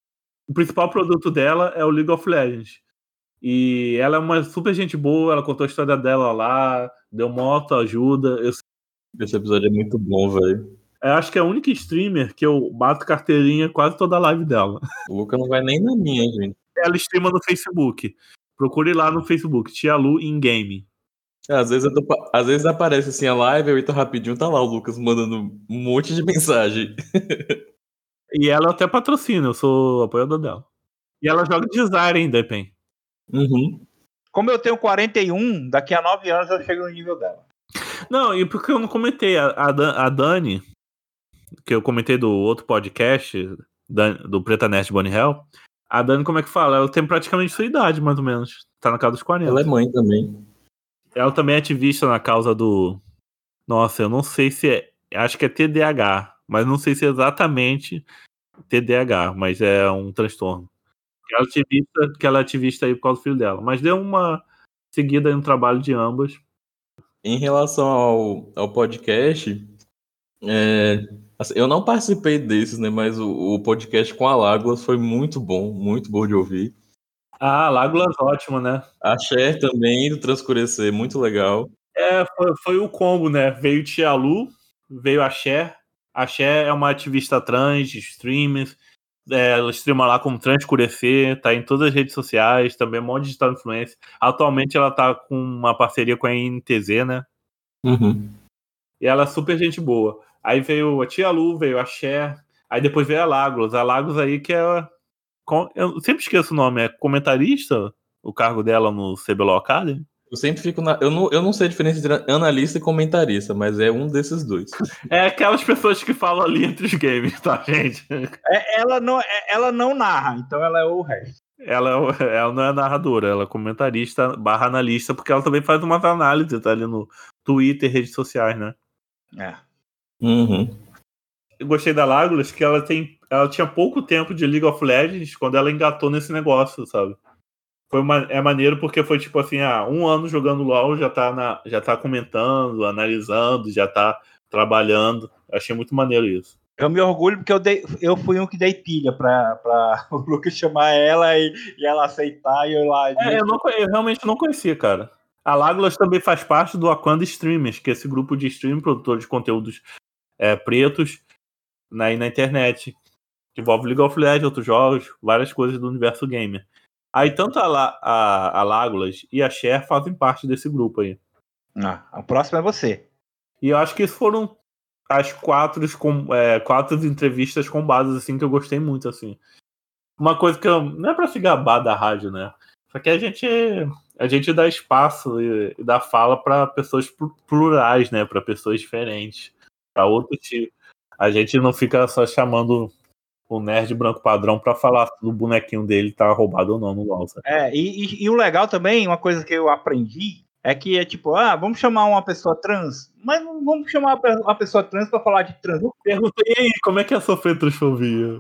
O principal produto dela é o League of Legends. E ela é uma super gente boa, ela contou a história dela lá, deu moto, ajuda. Eu, Esse episódio é muito bom, velho. eu acho que é a única streamer que eu bato carteirinha quase toda a live dela. O Luca não vai nem na minha, gente. Ela streama no Facebook. Procure lá no Facebook, Tia Lu in Game. É, Às vezes, tô às vezes aparece assim a live, eu entro rapidinho, tá lá o Lucas mandando um monte de mensagem. [LAUGHS] E ela até patrocina, eu sou apoiador dela. E ela joga design ainda, Pen. Uhum. Como eu tenho 41, daqui a 9 anos eu chego no nível dela. Não, e porque eu não comentei, a, a Dan- a Dani, que eu comentei do outro podcast, Dan- do Preta Nest Bonnie Hell, a Dani, como é que fala? Ela tem praticamente sua idade, mais ou menos. Tá na casa dos 40. Ela é mãe também. Ela também é ativista na causa do. Nossa, eu não sei se é. Acho que é TDAH, mas não sei se é exatamente TDAH, mas é um transtorno. Ela é ativista, que ela é ativista aí por causa do filho dela. Mas deu uma seguida no trabalho de ambas. Em relação ao, ao podcast, é, assim, eu não participei desses, né? Mas o, o podcast com a Lágulas foi muito bom, muito bom de ouvir. Ah, Lágulas ótimo, né? A Cher também, do Transcurecer, muito legal. É, foi, foi o combo, né? Veio Tia Lu, veio a Cher. A Cher é uma ativista trans, streamer. É, ela streama lá como Transcurecer, tá em todas as redes sociais, também é um monte de digital influencer. Atualmente ela tá com uma parceria com a NTZ, né? Uhum. E ela é super gente boa. Aí veio a Tia Lu, veio a Cher, aí depois veio a Lagos. A Lagos aí que é. Eu sempre esqueço o nome, é comentarista? O cargo dela no CBLOL Academy? Eu sempre fico na. Eu não, eu não sei a diferença entre analista e comentarista, mas é um desses dois. [LAUGHS] É aquelas pessoas que falam ali entre os games, tá, gente? É, ela, não, é- ela não narra, então ela é o resto. Ela, é ela não é narradora, ela é comentarista barra analista, porque ela também faz umas análises tá ali no Twitter, redes sociais, né? É. Uhum. Eu gostei da Lágulas que ela tem. Ela tinha pouco tempo de League of Legends quando ela engatou nesse negócio, sabe? Foi uma, é maneiro porque foi tipo assim, ah, um ano jogando LOL, já tá, na, já tá comentando, analisando, já tá trabalhando. Eu achei muito maneiro isso. Eu me orgulho porque eu, dei, eu fui um que dei pilha pra, pra [LAUGHS] o Lucas chamar ela e, e ela aceitar e eu lá. É, eu, não eu realmente não conhecia, cara. A Lágulas também faz parte do Aquanda Streamers, que é esse grupo de stream, produtor de conteúdos é, pretos na, aí na internet. Que envolve League of Legends, outros jogos, várias coisas do universo gamer. Aí tanto a, La- a, a Lágulas e a Cher fazem parte desse grupo aí. Ah, a próxima é você. E eu acho que foram as quatro, é, quatro entrevistas com bases assim que eu gostei muito assim. Uma coisa que eu, não é pra se gabar da rádio, né? Só que a gente a gente dá espaço e, e dá fala para pessoas plu- plurais, né? Para pessoas diferentes, para outro tipo. A gente não fica só chamando o nerd branco padrão para falar do bonequinho dele tá roubado ou não no LoL. sabe? É, e, e- e o legal também, uma coisa que eu aprendi, é que é tipo, ah, vamos chamar uma pessoa trans, mas não vamos chamar uma pe- uma pessoa trans pra falar de trans. Perguntei aí, como é que é sofrer transfobia?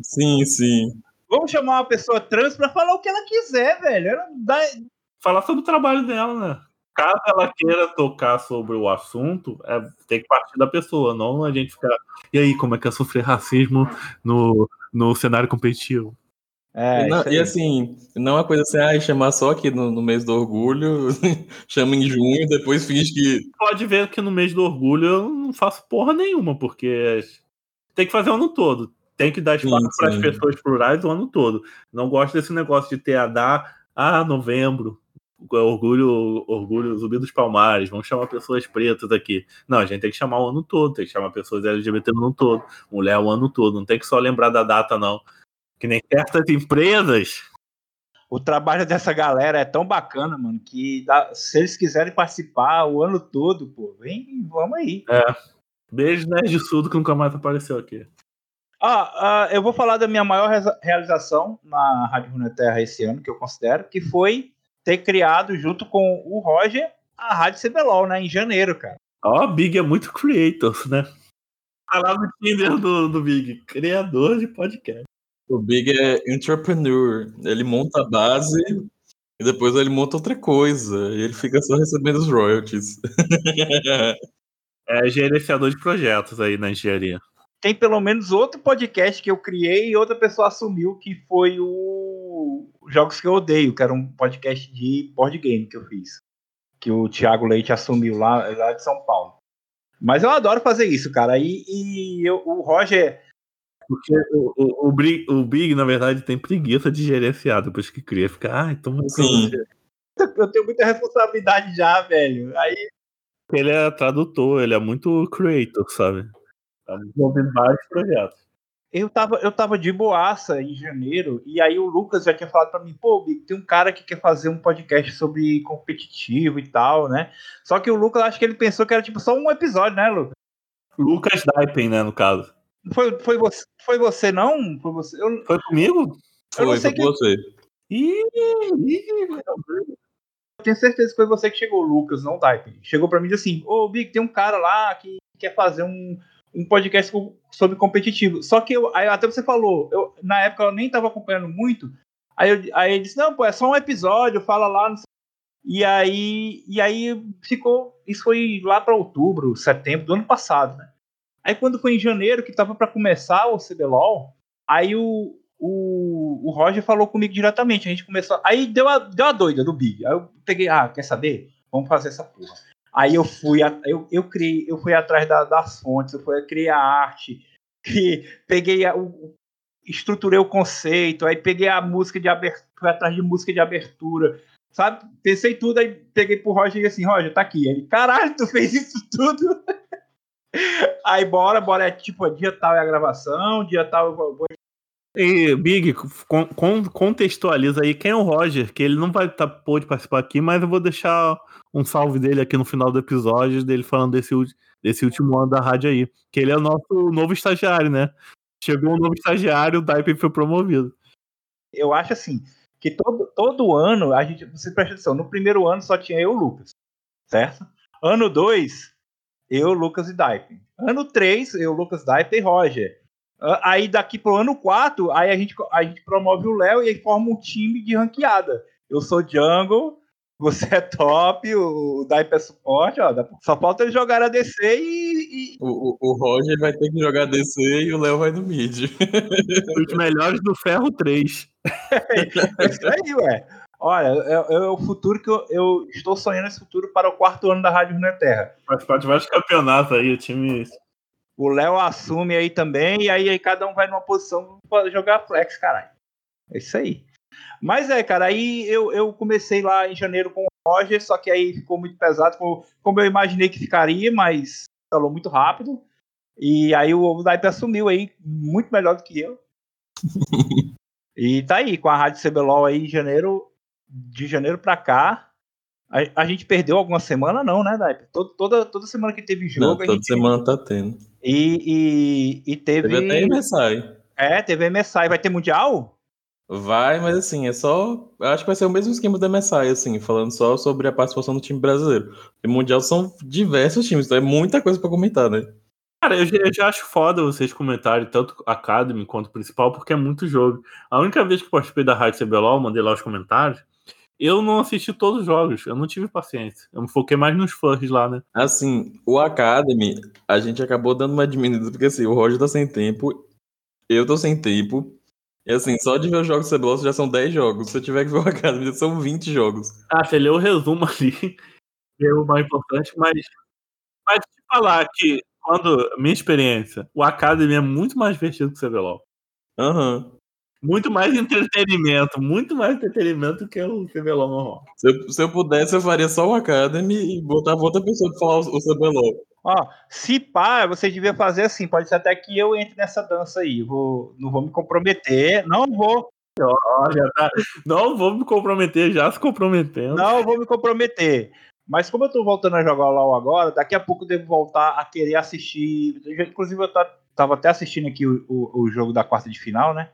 Sim, sim. Vamos chamar uma pessoa trans pra falar o que ela quiser, velho. Ela dá- falar sobre o trabalho dela, né? Caso ela queira tocar sobre o assunto, é, tem que partir da pessoa, não a gente ficar. E aí, como é que é sofrer racismo no, no cenário competitivo? É, e, não- e assim, não é uma coisa assim, ah, chamar só aqui no, no mês do orgulho, [LAUGHS] chama em junho, depois finge que. Pode ver que no mês do orgulho eu não faço porra nenhuma, porque tem que fazer o ano todo. Tem que dar espaço para as pessoas plurais o ano todo. Não gosto desse negócio de ter a dar, ah, novembro, orgulho, orgulho Zumbi dos Palmares, vamos chamar pessoas pretas aqui. Não, a gente tem que chamar o ano todo, tem que chamar pessoas LGBT o ano todo, mulher o ano todo, não tem que só lembrar da data, não. Que nem certas empresas. O trabalho dessa galera é tão bacana, mano, que dá- se eles quiserem participar o ano todo, pô, vem, vamos aí. Beijo, Nerd Sudo, que nunca mais apareceu aqui. Ah, ah, eu vou falar da minha maior realização na Rádio Runeterra esse ano, que eu considero, que foi ter criado, junto com o Roger, a Rádio CBLOL, né, em janeiro, cara. Ó, Big é muito creator, né? Falar no Tinder do, do Big, criador de podcast. O Big é entrepreneur. Ele monta a base e depois ele monta outra coisa. E ele fica só recebendo os royalties. [LAUGHS] É gerenciador de projetos aí na engenharia. Tem pelo menos outro podcast que eu criei e outra pessoa assumiu que foi o Jogos que eu odeio, que era um podcast de board game que eu fiz. Que o Thiago Leite assumiu lá, lá de São Paulo. Mas eu adoro fazer isso, cara. E, e eu- o Roger, Porque o, o, o, Bri- o Big, na verdade, tem preguiça de gerenciar depois que cria. Fica, ah, então Sim. eu tenho muita responsabilidade já, velho. Aí Ele é tradutor, ele é muito creator, sabe? Tá desenvolvendo vários projetos. Eu tava, eu tava de boaça em janeiro, e aí o Lucas já tinha falado pra mim, pô, tem um cara que quer fazer um podcast sobre competitivo e tal, né? Só que o Lucas, acho que ele pensou que era tipo só um episódio, né, Lucas? Lucas Daipen, né, no caso. Foi, foi, você, foi você, não? Foi você? Eu, Foi comigo? Eu Foi, foi com você. Ih, ih, eu tenho certeza que foi você que chegou, Lucas, não o Daipen. Chegou pra mim e disse assim, ô, Big, tem um cara lá que quer fazer um, um podcast sobre competitivo. Só que eu, aí até você falou, eu, na época eu nem tava acompanhando muito, aí, eu, aí ele disse, não, pô, é só um episódio, fala lá. E aí, e aí ficou, isso foi lá pra outubro, setembro do ano passado, né? Aí quando foi em janeiro, que tava pra começar o CBLOL, aí o, o, o Roger falou comigo diretamente, a gente começou, aí deu a, deu a doida do Big, aí eu peguei, ah, quer saber? Vamos fazer essa porra. Aí eu fui, eu, eu criei, eu fui atrás da- das fontes, eu fui eu criei a arte, que peguei a, o, estruturei o conceito, aí peguei a música de abertura, fui atrás de música de abertura, sabe? Pensei tudo, aí peguei pro Roger e assim, Roger, tá aqui. Ele, caralho, tu fez isso tudo? [LAUGHS] aí bora, bora, é tipo, dia tal é a gravação, dia tal eu vou E, Big, con- con- contextualiza aí quem é o Roger, que ele não vai tá, pôde participar aqui, mas eu vou deixar um salve dele aqui no final do episódio, dele falando desse, desse último ano da rádio aí. Que ele é o nosso novo estagiário, né? Chegou um novo estagiário, o Daipen foi promovido. eu acho assim, que todo, todo ano, a gente, você presta atenção, no primeiro ano só tinha eu e o Lucas, certo? Ano 2, eu, Lucas e Daipen. Ano 3, eu, Lucas, Daipen e Roger. Ah, Aí daqui pro ano 4, aí a gente, a gente promove o Léo e aí forma um time de ranqueada. Eu sou jungle, você é top, o Daipen é suporte, ó, só falta ele jogar a DC e, e- O, o, o Roger vai ter que jogar DC e o Léo vai no mid. [LAUGHS] Os melhores do Ferro 3. É isso aí, ué. Olha, é, é o futuro que eu, eu estou sonhando esse futuro para o quarto ano da Rádio Runeterra. Participar de vários campeonatos aí, o time. O Léo assume aí também, e aí, aí cada um vai numa posição para jogar flex, caralho. É isso aí. Mas é, cara, aí eu, eu comecei lá em janeiro com o Roger, só que aí ficou muito pesado, como, como eu imaginei que ficaria, mas falou muito rápido. E aí o Daipe assumiu aí, muito melhor do que eu. [LAUGHS] e tá aí, com a Rádio CBLOL aí em janeiro, de janeiro pra cá. A, a gente perdeu alguma semana, não, né, Daipe? Toda, toda semana que teve jogo, Não, toda gente. semana tá tendo. E, e, e teve. Teve até MSI. É, teve MSI. Vai ter Mundial? Vai, mas assim, é só. eu Acho que vai ser o mesmo esquema da MSI, assim, falando só sobre a participação do time brasileiro. E Mundial são diversos times, então é muita coisa pra comentar, né? Cara, eu já, eu já acho foda vocês comentarem tanto Academy quanto principal, porque é muito jogo. A única vez que participei da Rádio CBLOL, mandei lá os comentários, eu não assisti todos os jogos, eu não tive paciência. Eu me foquei mais nos fãs lá, né? Assim, o Academy, a gente acabou dando uma diminuída, porque assim, o Roger tá sem tempo, eu tô sem tempo. E assim, só de ver os jogos do CBLOL já são 10 jogos. Se eu tiver que ver o Academy, já são 20 jogos. Ah, você leu o resumo ali, [LAUGHS] leu o mais importante, mas. Mas te falar que, quando. Minha experiência, o Academy é muito mais divertido que o CBLOL. Aham. Muito mais entretenimento, muito mais entretenimento que o CBLOL normal. Se eu, se eu pudesse, eu faria só o Academy e botava outra pessoa pra falar o, o CBLOL. Ó, se pá, você devia fazer assim. Pode ser até que eu entre nessa dança aí. Vou, não vou me comprometer. Não vou. Ó, tá- Não vou me comprometer, já se comprometendo. Não vou me comprometer. Mas como eu tô voltando a jogar o LoL agora, daqui a pouco eu devo voltar a querer assistir. Inclusive, eu tava até assistindo aqui o, o- o jogo da quarta de final, né?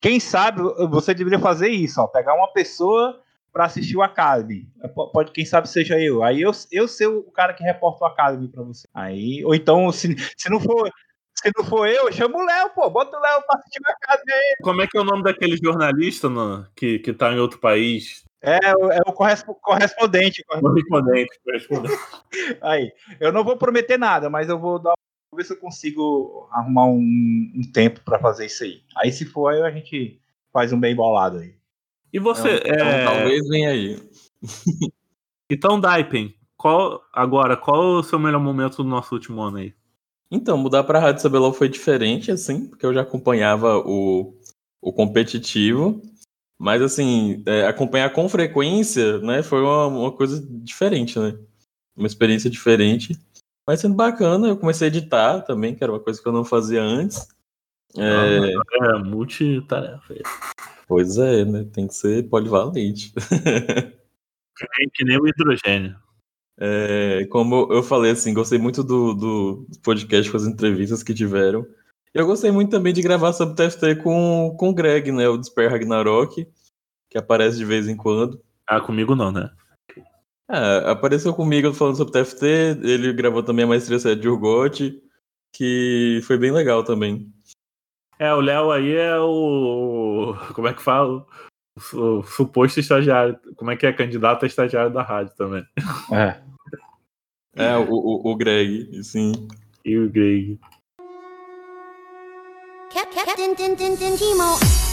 Quem sabe você deveria fazer isso, ó. Pegar uma pessoa pra assistir o Academy. P- Pode, quem sabe seja eu. Aí eu, eu ser o cara que reporta o Academy pra você. Aí, ou então, se, se não for. Se não for eu, chama o Léo, pô. Bota o Léo pra assistir na casa aí. Como é que é o nome daquele jornalista no- que, que tá em outro país? É, o- é o correspo- correspondente. Correspondente, correspondente. [LAUGHS] Aí, eu não vou prometer nada, mas eu vou dar. Vou ver se eu consigo arrumar um, um tempo pra fazer isso aí. Aí, se for, aí a gente faz um bem bolado aí. E você, Então, é, talvez venha aí. [LAUGHS] então, Daipen, qual, agora, qual é o seu melhor momento do nosso último ano aí? Então, mudar pra Rádio CBLOL foi diferente, assim, porque eu já acompanhava o, o competitivo. Mas, assim, é, acompanhar com frequência, né, foi uma, uma coisa diferente, né? Uma experiência diferente. Mas sendo bacana, eu comecei a editar também, que era uma coisa que eu não fazia antes. É, É, multitarefa. pois é, né? Tem que ser polivalente. É que nem o hidrogênio. [LAUGHS] É, como eu falei, assim, gostei muito do, do podcast com as entrevistas que tiveram. Eu gostei muito também de gravar sobre TFT com, com o Greg, né? O Despair Ragnarok, que aparece de vez em quando. Ah, comigo não, né? É, apareceu comigo falando sobre TFT, ele gravou também a Maestria 7 de Urgot, que foi bem legal também. É, o Léo aí é o. Como é que fala? O su- suposto estagiário. Como é que é? Candidato a estagiário da rádio também. É. É, o, o, o Greg, sim. E o Greg. Captain Timo.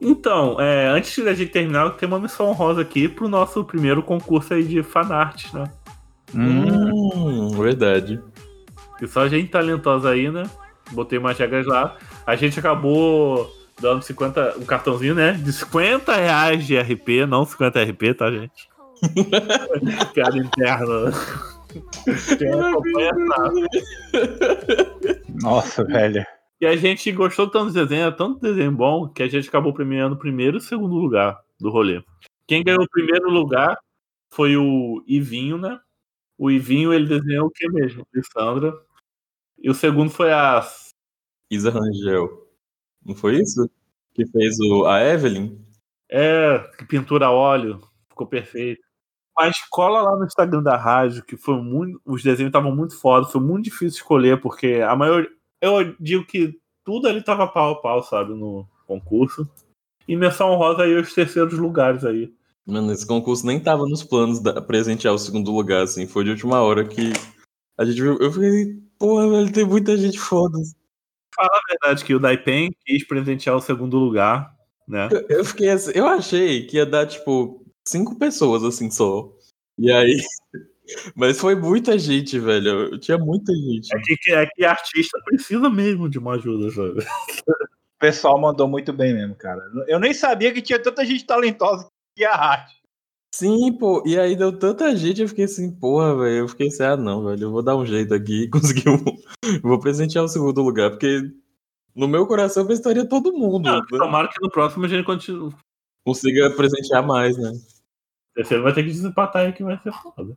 Então, é, antes da gente terminar, tenho uma missão honrosa aqui pro nosso primeiro concurso aí de fanart, né? Hum, verdade. Que só gente talentosa aí, né? Botei umas regras lá. A gente acabou dando 50, um cartãozinho, né? De 50 reais de RP, não 50 RP, tá, gente? [LAUGHS] Piada interna. Quem acompanha sabe. Nossa, velho. E a gente gostou tanto do desenho, é tanto desenho bom, que a gente acabou premiando o primeiro e o segundo lugar do rolê. Quem ganhou o primeiro lugar foi o Ivinho, né? O Ivinho, ele desenhou o que mesmo? Lissandra. E o segundo foi a Isa Rangel. Não foi isso? Que fez o, a Evelyn? É, que pintura a óleo, ficou perfeito. Mas cola lá no Instagram da rádio, que foi muito. Os desenhos estavam muito foda, foi muito difícil escolher, porque a maioria. Eu digo que tudo ali tava pau a pau, sabe, no concurso. E menção honrosa aí os terceiros lugares aí. Mano, esse concurso nem tava nos planos da presentear o segundo lugar, assim. Foi de última hora que a gente viu. Eu fiquei, porra, velho, tem muita gente foda. Fala a verdade que o Daipen quis presentear o segundo lugar, né? Eu- Eu fiquei assim, eu achei que ia dar, tipo, cinco pessoas, assim, só. E aí. Mas foi muita gente, velho. Tinha muita gente. É que, é que artista precisa mesmo de uma ajuda, sabe? O pessoal mandou muito bem mesmo, cara. Eu nem sabia que tinha tanta gente talentosa que a rádio. Sim, pô. E aí deu tanta gente, eu fiquei assim, porra, velho. Eu fiquei assim, ah, não, velho. Eu vou dar um jeito aqui e [LAUGHS] conseguir um. Vou presentear o segundo lugar, porque no meu coração eu presentaria todo mundo. Não, né? tomara que no próximo a gente continue. Consiga presentear mais, né? Terceiro vai ter que desempatar aí que vai ser foda.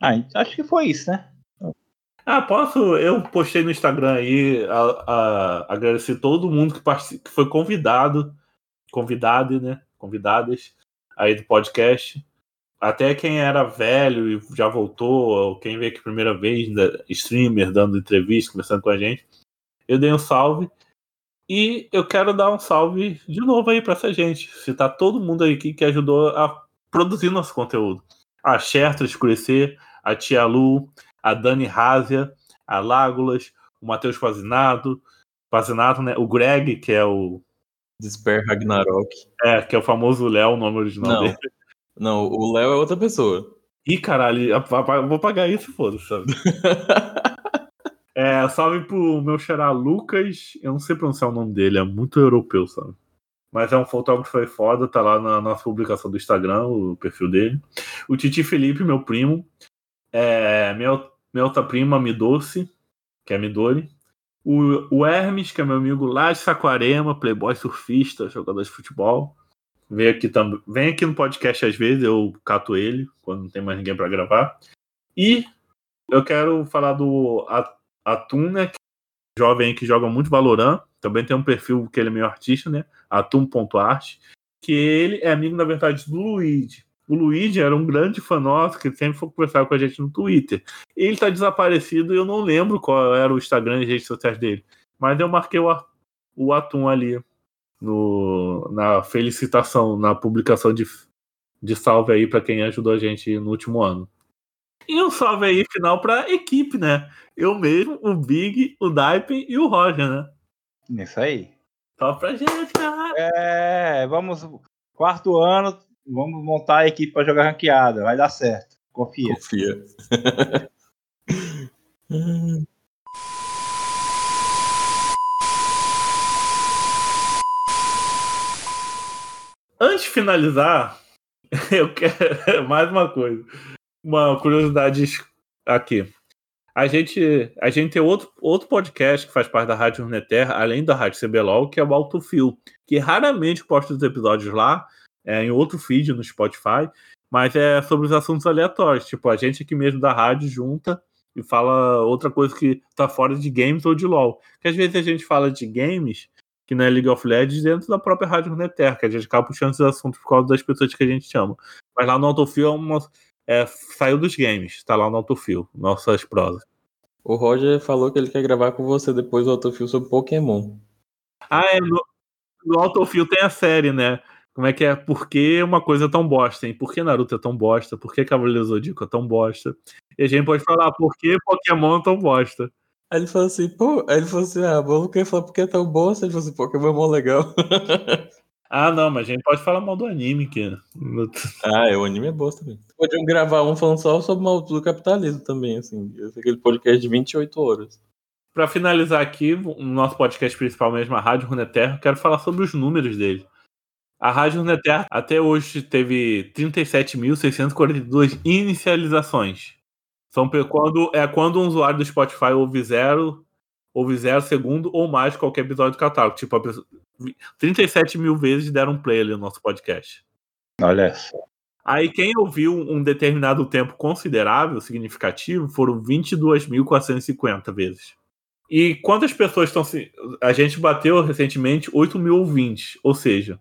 Ah, acho que foi isso, né? Ah, posso? Eu postei no Instagram aí, a, a- agradecer todo mundo que, que foi convidado, convidado, né? Convidadas aí do podcast. Até quem era velho e já voltou, ou quem veio aqui primeira vez, streamer, dando entrevista, conversando com a gente. Eu dei um salve. E eu quero dar um salve de novo aí pra essa gente. Citar todo mundo aí que, ajudou a produzir nosso conteúdo. A Chertra Escurecer, a Tia Lu, a Dani Razia, a Lágulas, o Matheus Fazinato, Fazinato, né? O Greg, que é o Despair Ragnarok. é, que é o famoso Léo, o nome original Não. dele. Não, o Léo é outra pessoa. Ih, caralho, vou- pagar isso, foda-se, sabe? [LAUGHS] É, salve pro meu xará Lucas, eu não sei pronunciar o nome dele, é muito europeu, sabe? Mas é um fotógrafo aí foda, tá lá na nossa publicação do Instagram, o perfil dele. O Titi Felipe, meu primo. É, minha, minha outra prima, Midoce, que é Midori. O, o Hermes, que é meu amigo lá de Saquarema, playboy surfista, jogador de futebol. Vem aqui, tam, vem aqui no podcast às vezes, eu cato ele, quando não tem mais ninguém para gravar. E eu quero falar do Atum, né? que é um jovem que joga muito Valorant. Também tem um perfil que ele é meio artista, né? Atum.art. que ele é amigo, na verdade, do Luigi. O Luigi era um grande fã nosso que sempre foi conversar com a gente no Twitter. Ele tá desaparecido e eu não lembro qual era o Instagram e as redes sociais dele. Mas eu marquei o, o Atum ali no, na felicitação, na publicação de, de salve aí para quem ajudou a gente no último ano. E um salve aí final pra equipe, né? Eu mesmo, o Big, o Daipen e o Roger, né? Isso aí. Só pra gente, cara. É, vamos. Quarto ano, vamos montar a equipe para jogar ranqueada. Vai dar certo. Confia. Confia. [LAUGHS] Antes de finalizar, [LAUGHS] eu quero [LAUGHS] mais uma coisa. Uma curiosidade aqui. A gente, a gente tem outro, outro podcast que faz parte da Rádio Runeterra, além da Rádio CBLOL, que é o Autofil, que raramente posta os episódios lá, é, em outro feed no Spotify, mas é sobre os assuntos aleatórios. Tipo, a gente aqui mesmo da rádio junta e fala outra coisa que tá fora de games ou de LOL. Que às vezes a gente fala de games, que não é League of Legends, dentro da própria Rádio Runeterra, que a gente acaba puxando esses assuntos por causa das pessoas que a gente chama. Mas lá no Autofil é uma é, saiu dos games, tá lá no Autofil, nossas prosas. O Roger falou que ele quer gravar com você depois o Autofil sobre Pokémon. Ah, é, no, no Autofil tem a série, né? Como é que é? Por que uma coisa é tão bosta, hein? Por que Naruto é tão bosta? Por que Cavaleiro Zodíaco é tão bosta? E a gente pode falar, por que Pokémon é tão bosta? Aí ele falou assim, pô, aí ele falou assim, ah, bom, não quer falar porque é tão bosta, ele falou assim, Pokémon é mó legal. [LAUGHS] Ah, não, mas a gente pode falar mal do anime aqui. ah, é, o anime é bosta também. Podiam gravar um falando só sobre mal do capitalismo também, assim. Aquele podcast de 28 horas. Para finalizar aqui, o nosso podcast principal mesmo, a Rádio Runeterra, quero falar sobre os números dele. A Rádio Runeterra até hoje teve 37.642 inicializações. São quando, é quando um usuário do Spotify ouve zero, ouve zero segundo ou mais qualquer episódio do catálogo. Tipo, a pessoa, 37 mil vezes deram play ali no nosso podcast. Olha só. Aí quem ouviu um determinado tempo considerável, significativo, foram 22.450 vezes. E quantas pessoas estão se. A gente bateu recentemente 8 mil ouvintes, ou seja,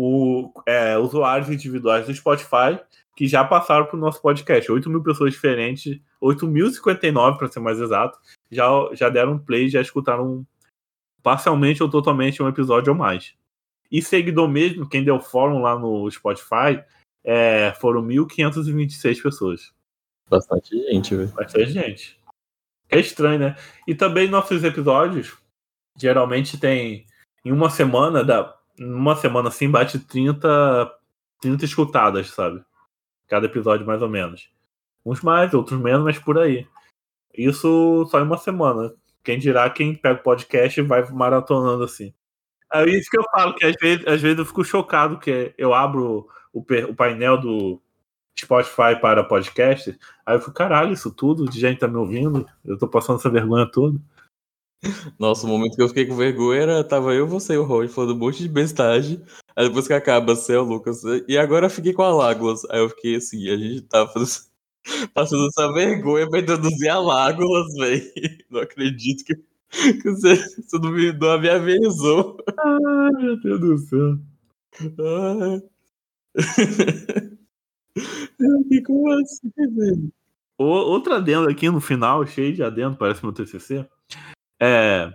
o, é, usuários individuais do Spotify que já passaram para o nosso podcast. 8 mil pessoas diferentes, 8.059 para ser mais exato, já, já deram play, já escutaram parcialmente ou totalmente um episódio ou mais. E seguidor mesmo, quem deu fórum lá no Spotify, é, foram 1.526 pessoas. Bastante gente, velho. Bastante gente. É estranho, né? E também nossos episódios, geralmente tem em uma semana, dá, uma semana assim, bate 30, 30 escutadas, sabe? Cada episódio mais ou menos. Uns mais, outros menos, mas por aí. Isso só em uma semana. Quem dirá quem pega o podcast e vai maratonando assim. É isso que eu falo, que às vezes, às vezes eu fico chocado, que eu abro o, o painel do Spotify para podcast, aí eu fico, caralho, isso tudo de gente tá me ouvindo, eu tô passando essa vergonha toda. Nossa, o momento que eu fiquei com vergonha era, tava eu, você e o Roy falando um monte de bestagem, aí depois que acaba, você é o Lucas, e agora eu fiquei com a Láguas, aí eu fiquei assim, a gente tava fazendo [LAUGHS] Passando essa vergonha pra introduzir a Lágolas, velho. [LAUGHS] Não acredito que, que você, você não, me, não me avisou. Ai, meu Deus do céu. Ai. [LAUGHS] Como assim, velho? Outra adendo aqui no final, cheio de adendo, parece meu TCC. É.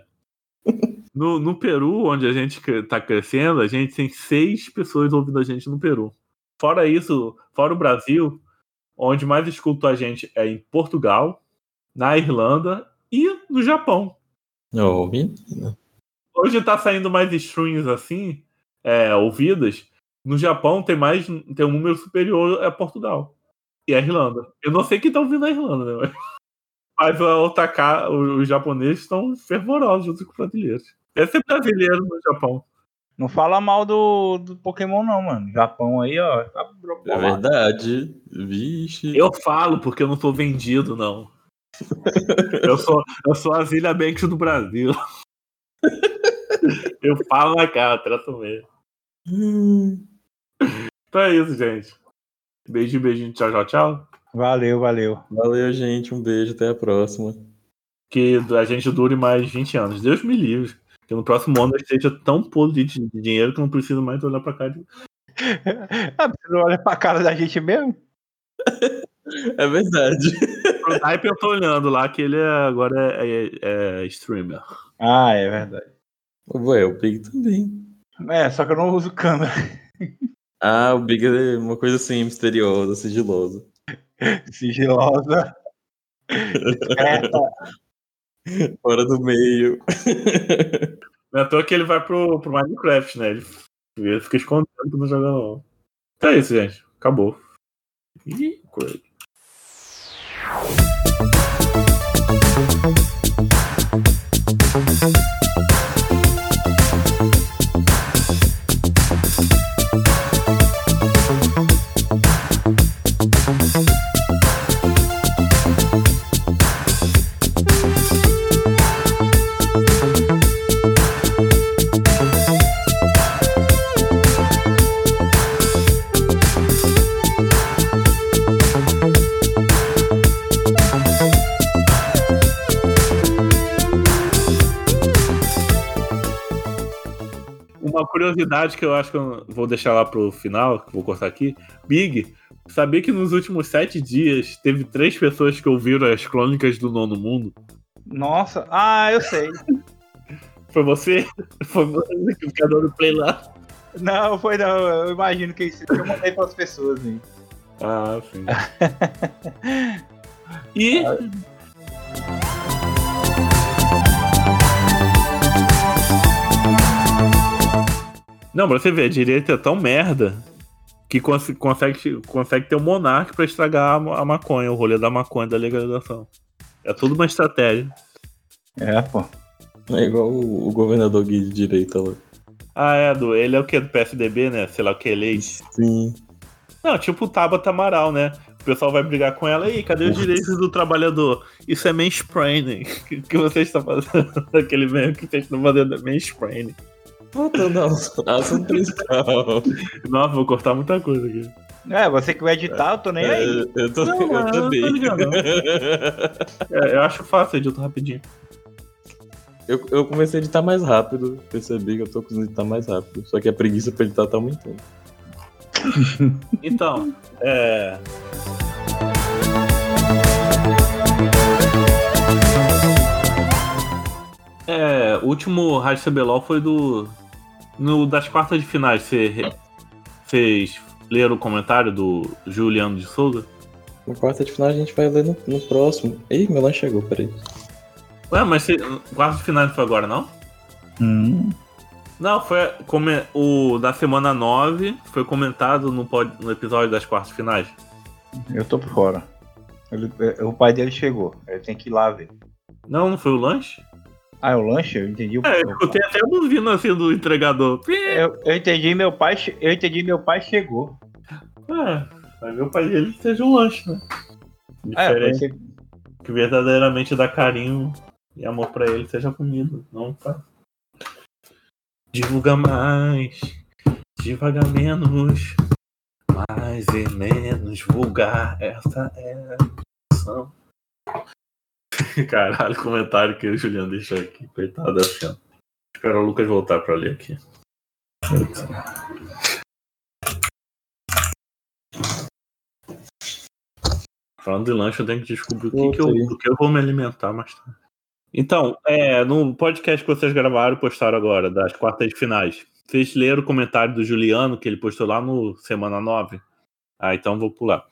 No, no Peru, onde a gente tá crescendo, a gente tem seis pessoas ouvindo a gente no Peru. Fora isso, fora o Brasil, Onde mais escuto a gente é em Portugal, na Irlanda e no Japão. Oh, Hoje tá saindo mais streams assim, é, ouvidas. No Japão tem mais, tem um número superior a Portugal e a Irlanda. Eu não sei quem tá ouvindo a Irlanda, né? Mas o Otaka, os japoneses estão fervorosos junto com os brasileiros. É sempre brasileiro no Japão. Não fala mal do, do Pokémon, não, mano. Japão aí, ó. Tá é verdade. Vixe. Eu falo porque eu não tô vendido, não. [LAUGHS] eu, sou, eu sou a Zilha Banks do Brasil. [LAUGHS] eu falo na cara, trato mesmo. então é isso, gente. Beijinho, beijinho. Tchau, tchau, tchau. Valeu, valeu. Valeu, gente. Um beijo. Até a próxima. Que a gente dure mais 20 anos. Deus me livre. Que no próximo ano eu esteja tão podre de dinheiro que não preciso mais olhar pra cá. De... [LAUGHS] Ah, você não olha pra cara da gente mesmo? [LAUGHS] É verdade. O Hype eu tô olhando lá, que ele é- agora é, é- é streamer. Ah, é verdade. Ué, o Big também. É, só que eu não uso câmera. Ah, o Big é uma coisa assim, misteriosa, sigilosa. [LAUGHS] Sigilosa. Discreta. [LAUGHS] Fora do meio. [LAUGHS] Não é à toa que ele vai pro, pro Minecraft, né? Ele, ele fica escondendo que não joga não. Então é isso, gente. Acabou. Ih, coisa. Uma curiosidade que eu acho que eu vou deixar lá pro final, que vou cortar aqui. Big, sabia que nos últimos sete dias teve três pessoas que ouviram as crônicas do Nono Mundo? Nossa, ah, eu sei. Foi você? [LAUGHS] Foi você que fica dando play lá? Não, foi não. Eu imagino que isso que eu mandei para as pessoas, hein? Ah, sim. [LAUGHS] E Não, pra você ver, a direita é tão merda que cons- consegue, consegue ter um monarca pra estragar a, a maconha, o rolê da maconha, da legalização. É tudo uma estratégia. É, pô. É igual o, o governador Gui de direita lá. Ah, é, do, ele é o que? Do PSDB, né? Sei lá o que, eleito. Sim. Não, tipo o Tabata Amaral, né? O pessoal vai brigar com ela, e cadê os direitos do trabalhador? Isso é mansplaining. [LAUGHS] O que você está fazendo? [LAUGHS] Aquele meme que vocês estão fazendo é mansplaining. Voltando ao assunto principal. Nossa, vou cortar muita coisa aqui. É, você que vai editar, eu tô nem aí. É, eu tô, Não, eu eu tô também. ligado. [LAUGHS] É, eu acho fácil, edito rapidinho. Eu, eu comecei a editar mais rápido, percebi que eu tô conseguindo editar mais rápido. Só que a preguiça pra editar tá aumentando. [LAUGHS] Então, é. É, o último Rádio CBLOL foi do. No, das quartas de finais. Você, re- Vocês leram o comentário do Juliano de Souza? Na quarta de final a gente vai ler no, no próximo. Ih, meu lanche chegou, peraí. Ué, mas você, quarta de final não foi agora, não? Hum. Não, foi come- o da semana 9 foi comentado no, pod- no episódio das quartas de finais. Eu tô por fora. Ele- o pai dele chegou. Ele tem que ir lá ver. Não, não foi o lanche? Ah, é o lanche? Eu entendi o É, eu escutei até a buzina assim do entregador. eu, eu entendi meu pai. Eu entendi meu pai chegou. É, vai ver o pai dele seja um lanche, né? É, Diferente ser- que verdadeiramente dá carinho e amor pra ele seja comida, não pra... Divulga mais, devagar menos, mais e menos vulgar, essa é a missão. [LAUGHS] Caralho, comentário que o Juliano deixou aqui, coitado assim, ó. Espera o Lucas voltar pra ler aqui. Falando de lanche, eu tenho que descobrir o que, que eu, do que eu vou me alimentar mais tarde. Então, é, no podcast que vocês gravaram e postaram agora, das quartas de finais, vocês leram o comentário do Juliano, que ele postou lá no Semana 9? Ah, então vou pular.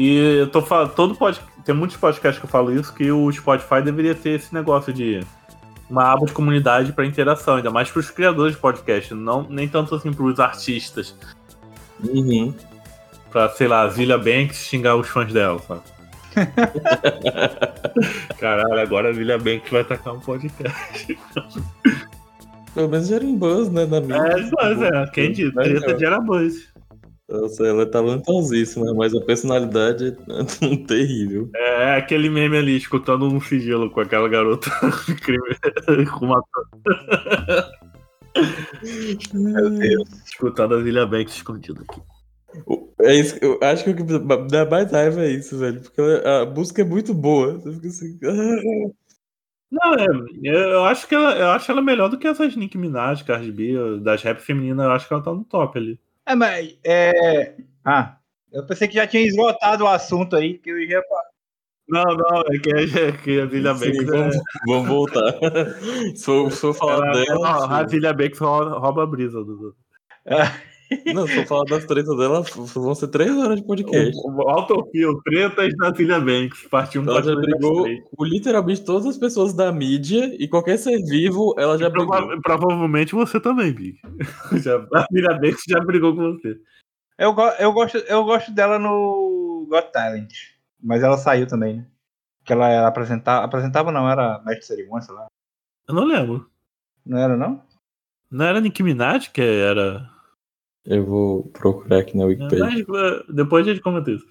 E eu tô falando, todo pod, tem muitos podcasts que eu falo isso, que o Spotify deveria ter esse negócio de uma aba de comunidade para interação, ainda mais para os criadores de podcast, não nem tanto assim para os artistas, Uhum. pra, sei lá, a Zilia Banks xingar os fãs dela, sabe? [LAUGHS] Caralho, agora a Zilia Banks vai tacar um podcast. Pelo menos gera um buzz, né, na mídia. É, é, quem diz? Treta ó. gera buzz. Nossa, ela é talentosíssima, mas a personalidade é [LAUGHS] terrível. É aquele meme ali, escutando um sigilo com aquela garota [LAUGHS] com uma Meu Deus. escutando a Zilia Banks escondida aqui. É isso, eu acho que o que dá mais raiva é isso, velho. Porque a música é muito boa. Você fica assim. [LAUGHS] Não, é, eu acho que ela, eu acho ela melhor do que essas Nicki Minaj, Cardi B, das rap femininas, eu acho que ela tá no top ali. É, mas. É... Ah, eu pensei que já tinha esgotado o assunto aí, que eu ia. Não, não, é que, é que a Sim, Banks. vamos, é, vamos voltar. [LAUGHS] se, for, se for falar ela- dela. ela- a Zilia Banks rouba, rouba a brisa. Do, Não, se for falar das tretas dela, vão ser três horas de podcast. o, o Autofill, tretas da Zilia Banks, parte 1, Ela parte já 2, brigou parte 3. com literalmente todas as pessoas da mídia e qualquer ser vivo, ela já brigou. Prova- provavelmente você também, Big. [LAUGHS] Já, a Banks já brigou com você. Eu, go- eu, gosto, eu gosto dela no Got Talent. Mas ela saiu também, né? Que ela era apresentava. Apresentava não, era mestre de cerimônia, sei lá. Eu não lembro. Não era, não? Não era Nicki Minaj que era. Eu vou procurar aqui na Wikipedia. Mas, eh, depois a gente comenta isso.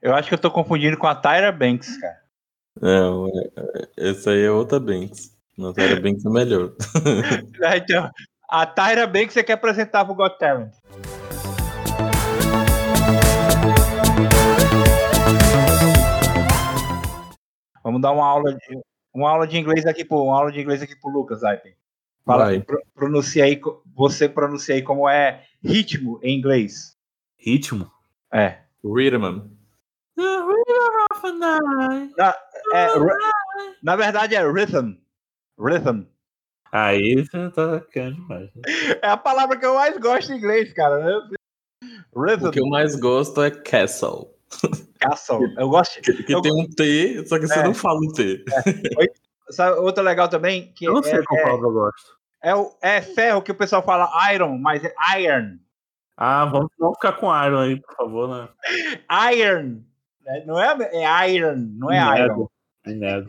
Eu acho que eu tô confundindo com a Tyra Banks, cara. Não, é- é- essa aí é outra Banks. Não, Tyra Banks é melhor. [LAUGHS] Então, a Tyra Banks é que apresentava o Got Talent. Vamos dar uma aula de, uma aula de inglês aqui pro, uma aula de inglês aqui pro Lucas, Aipen. Fala, pro- pronuncia aí, você pronuncia aí como é ritmo em inglês. Ritmo. É. Rhythm. é ri- na verdade é rhythm. Rhythm. Aí você tá querendo demais. né? É a palavra que eu mais gosto em inglês, cara. Rhythm. O que eu mais gosto é Castle. Castle. Eu gosto. Que, que Eu- tem um T, só que você É. não fala o T. Sabe, outra legal também, que Eu não é, sei qual é, palavra eu gosto. é, o- é ferro que o pessoal fala iron, mas é iron. Ah, vamos, vamos ficar com Iron aí, por favor, né? [LAUGHS] Iron. Não é, é iron, não é Me iron. nego.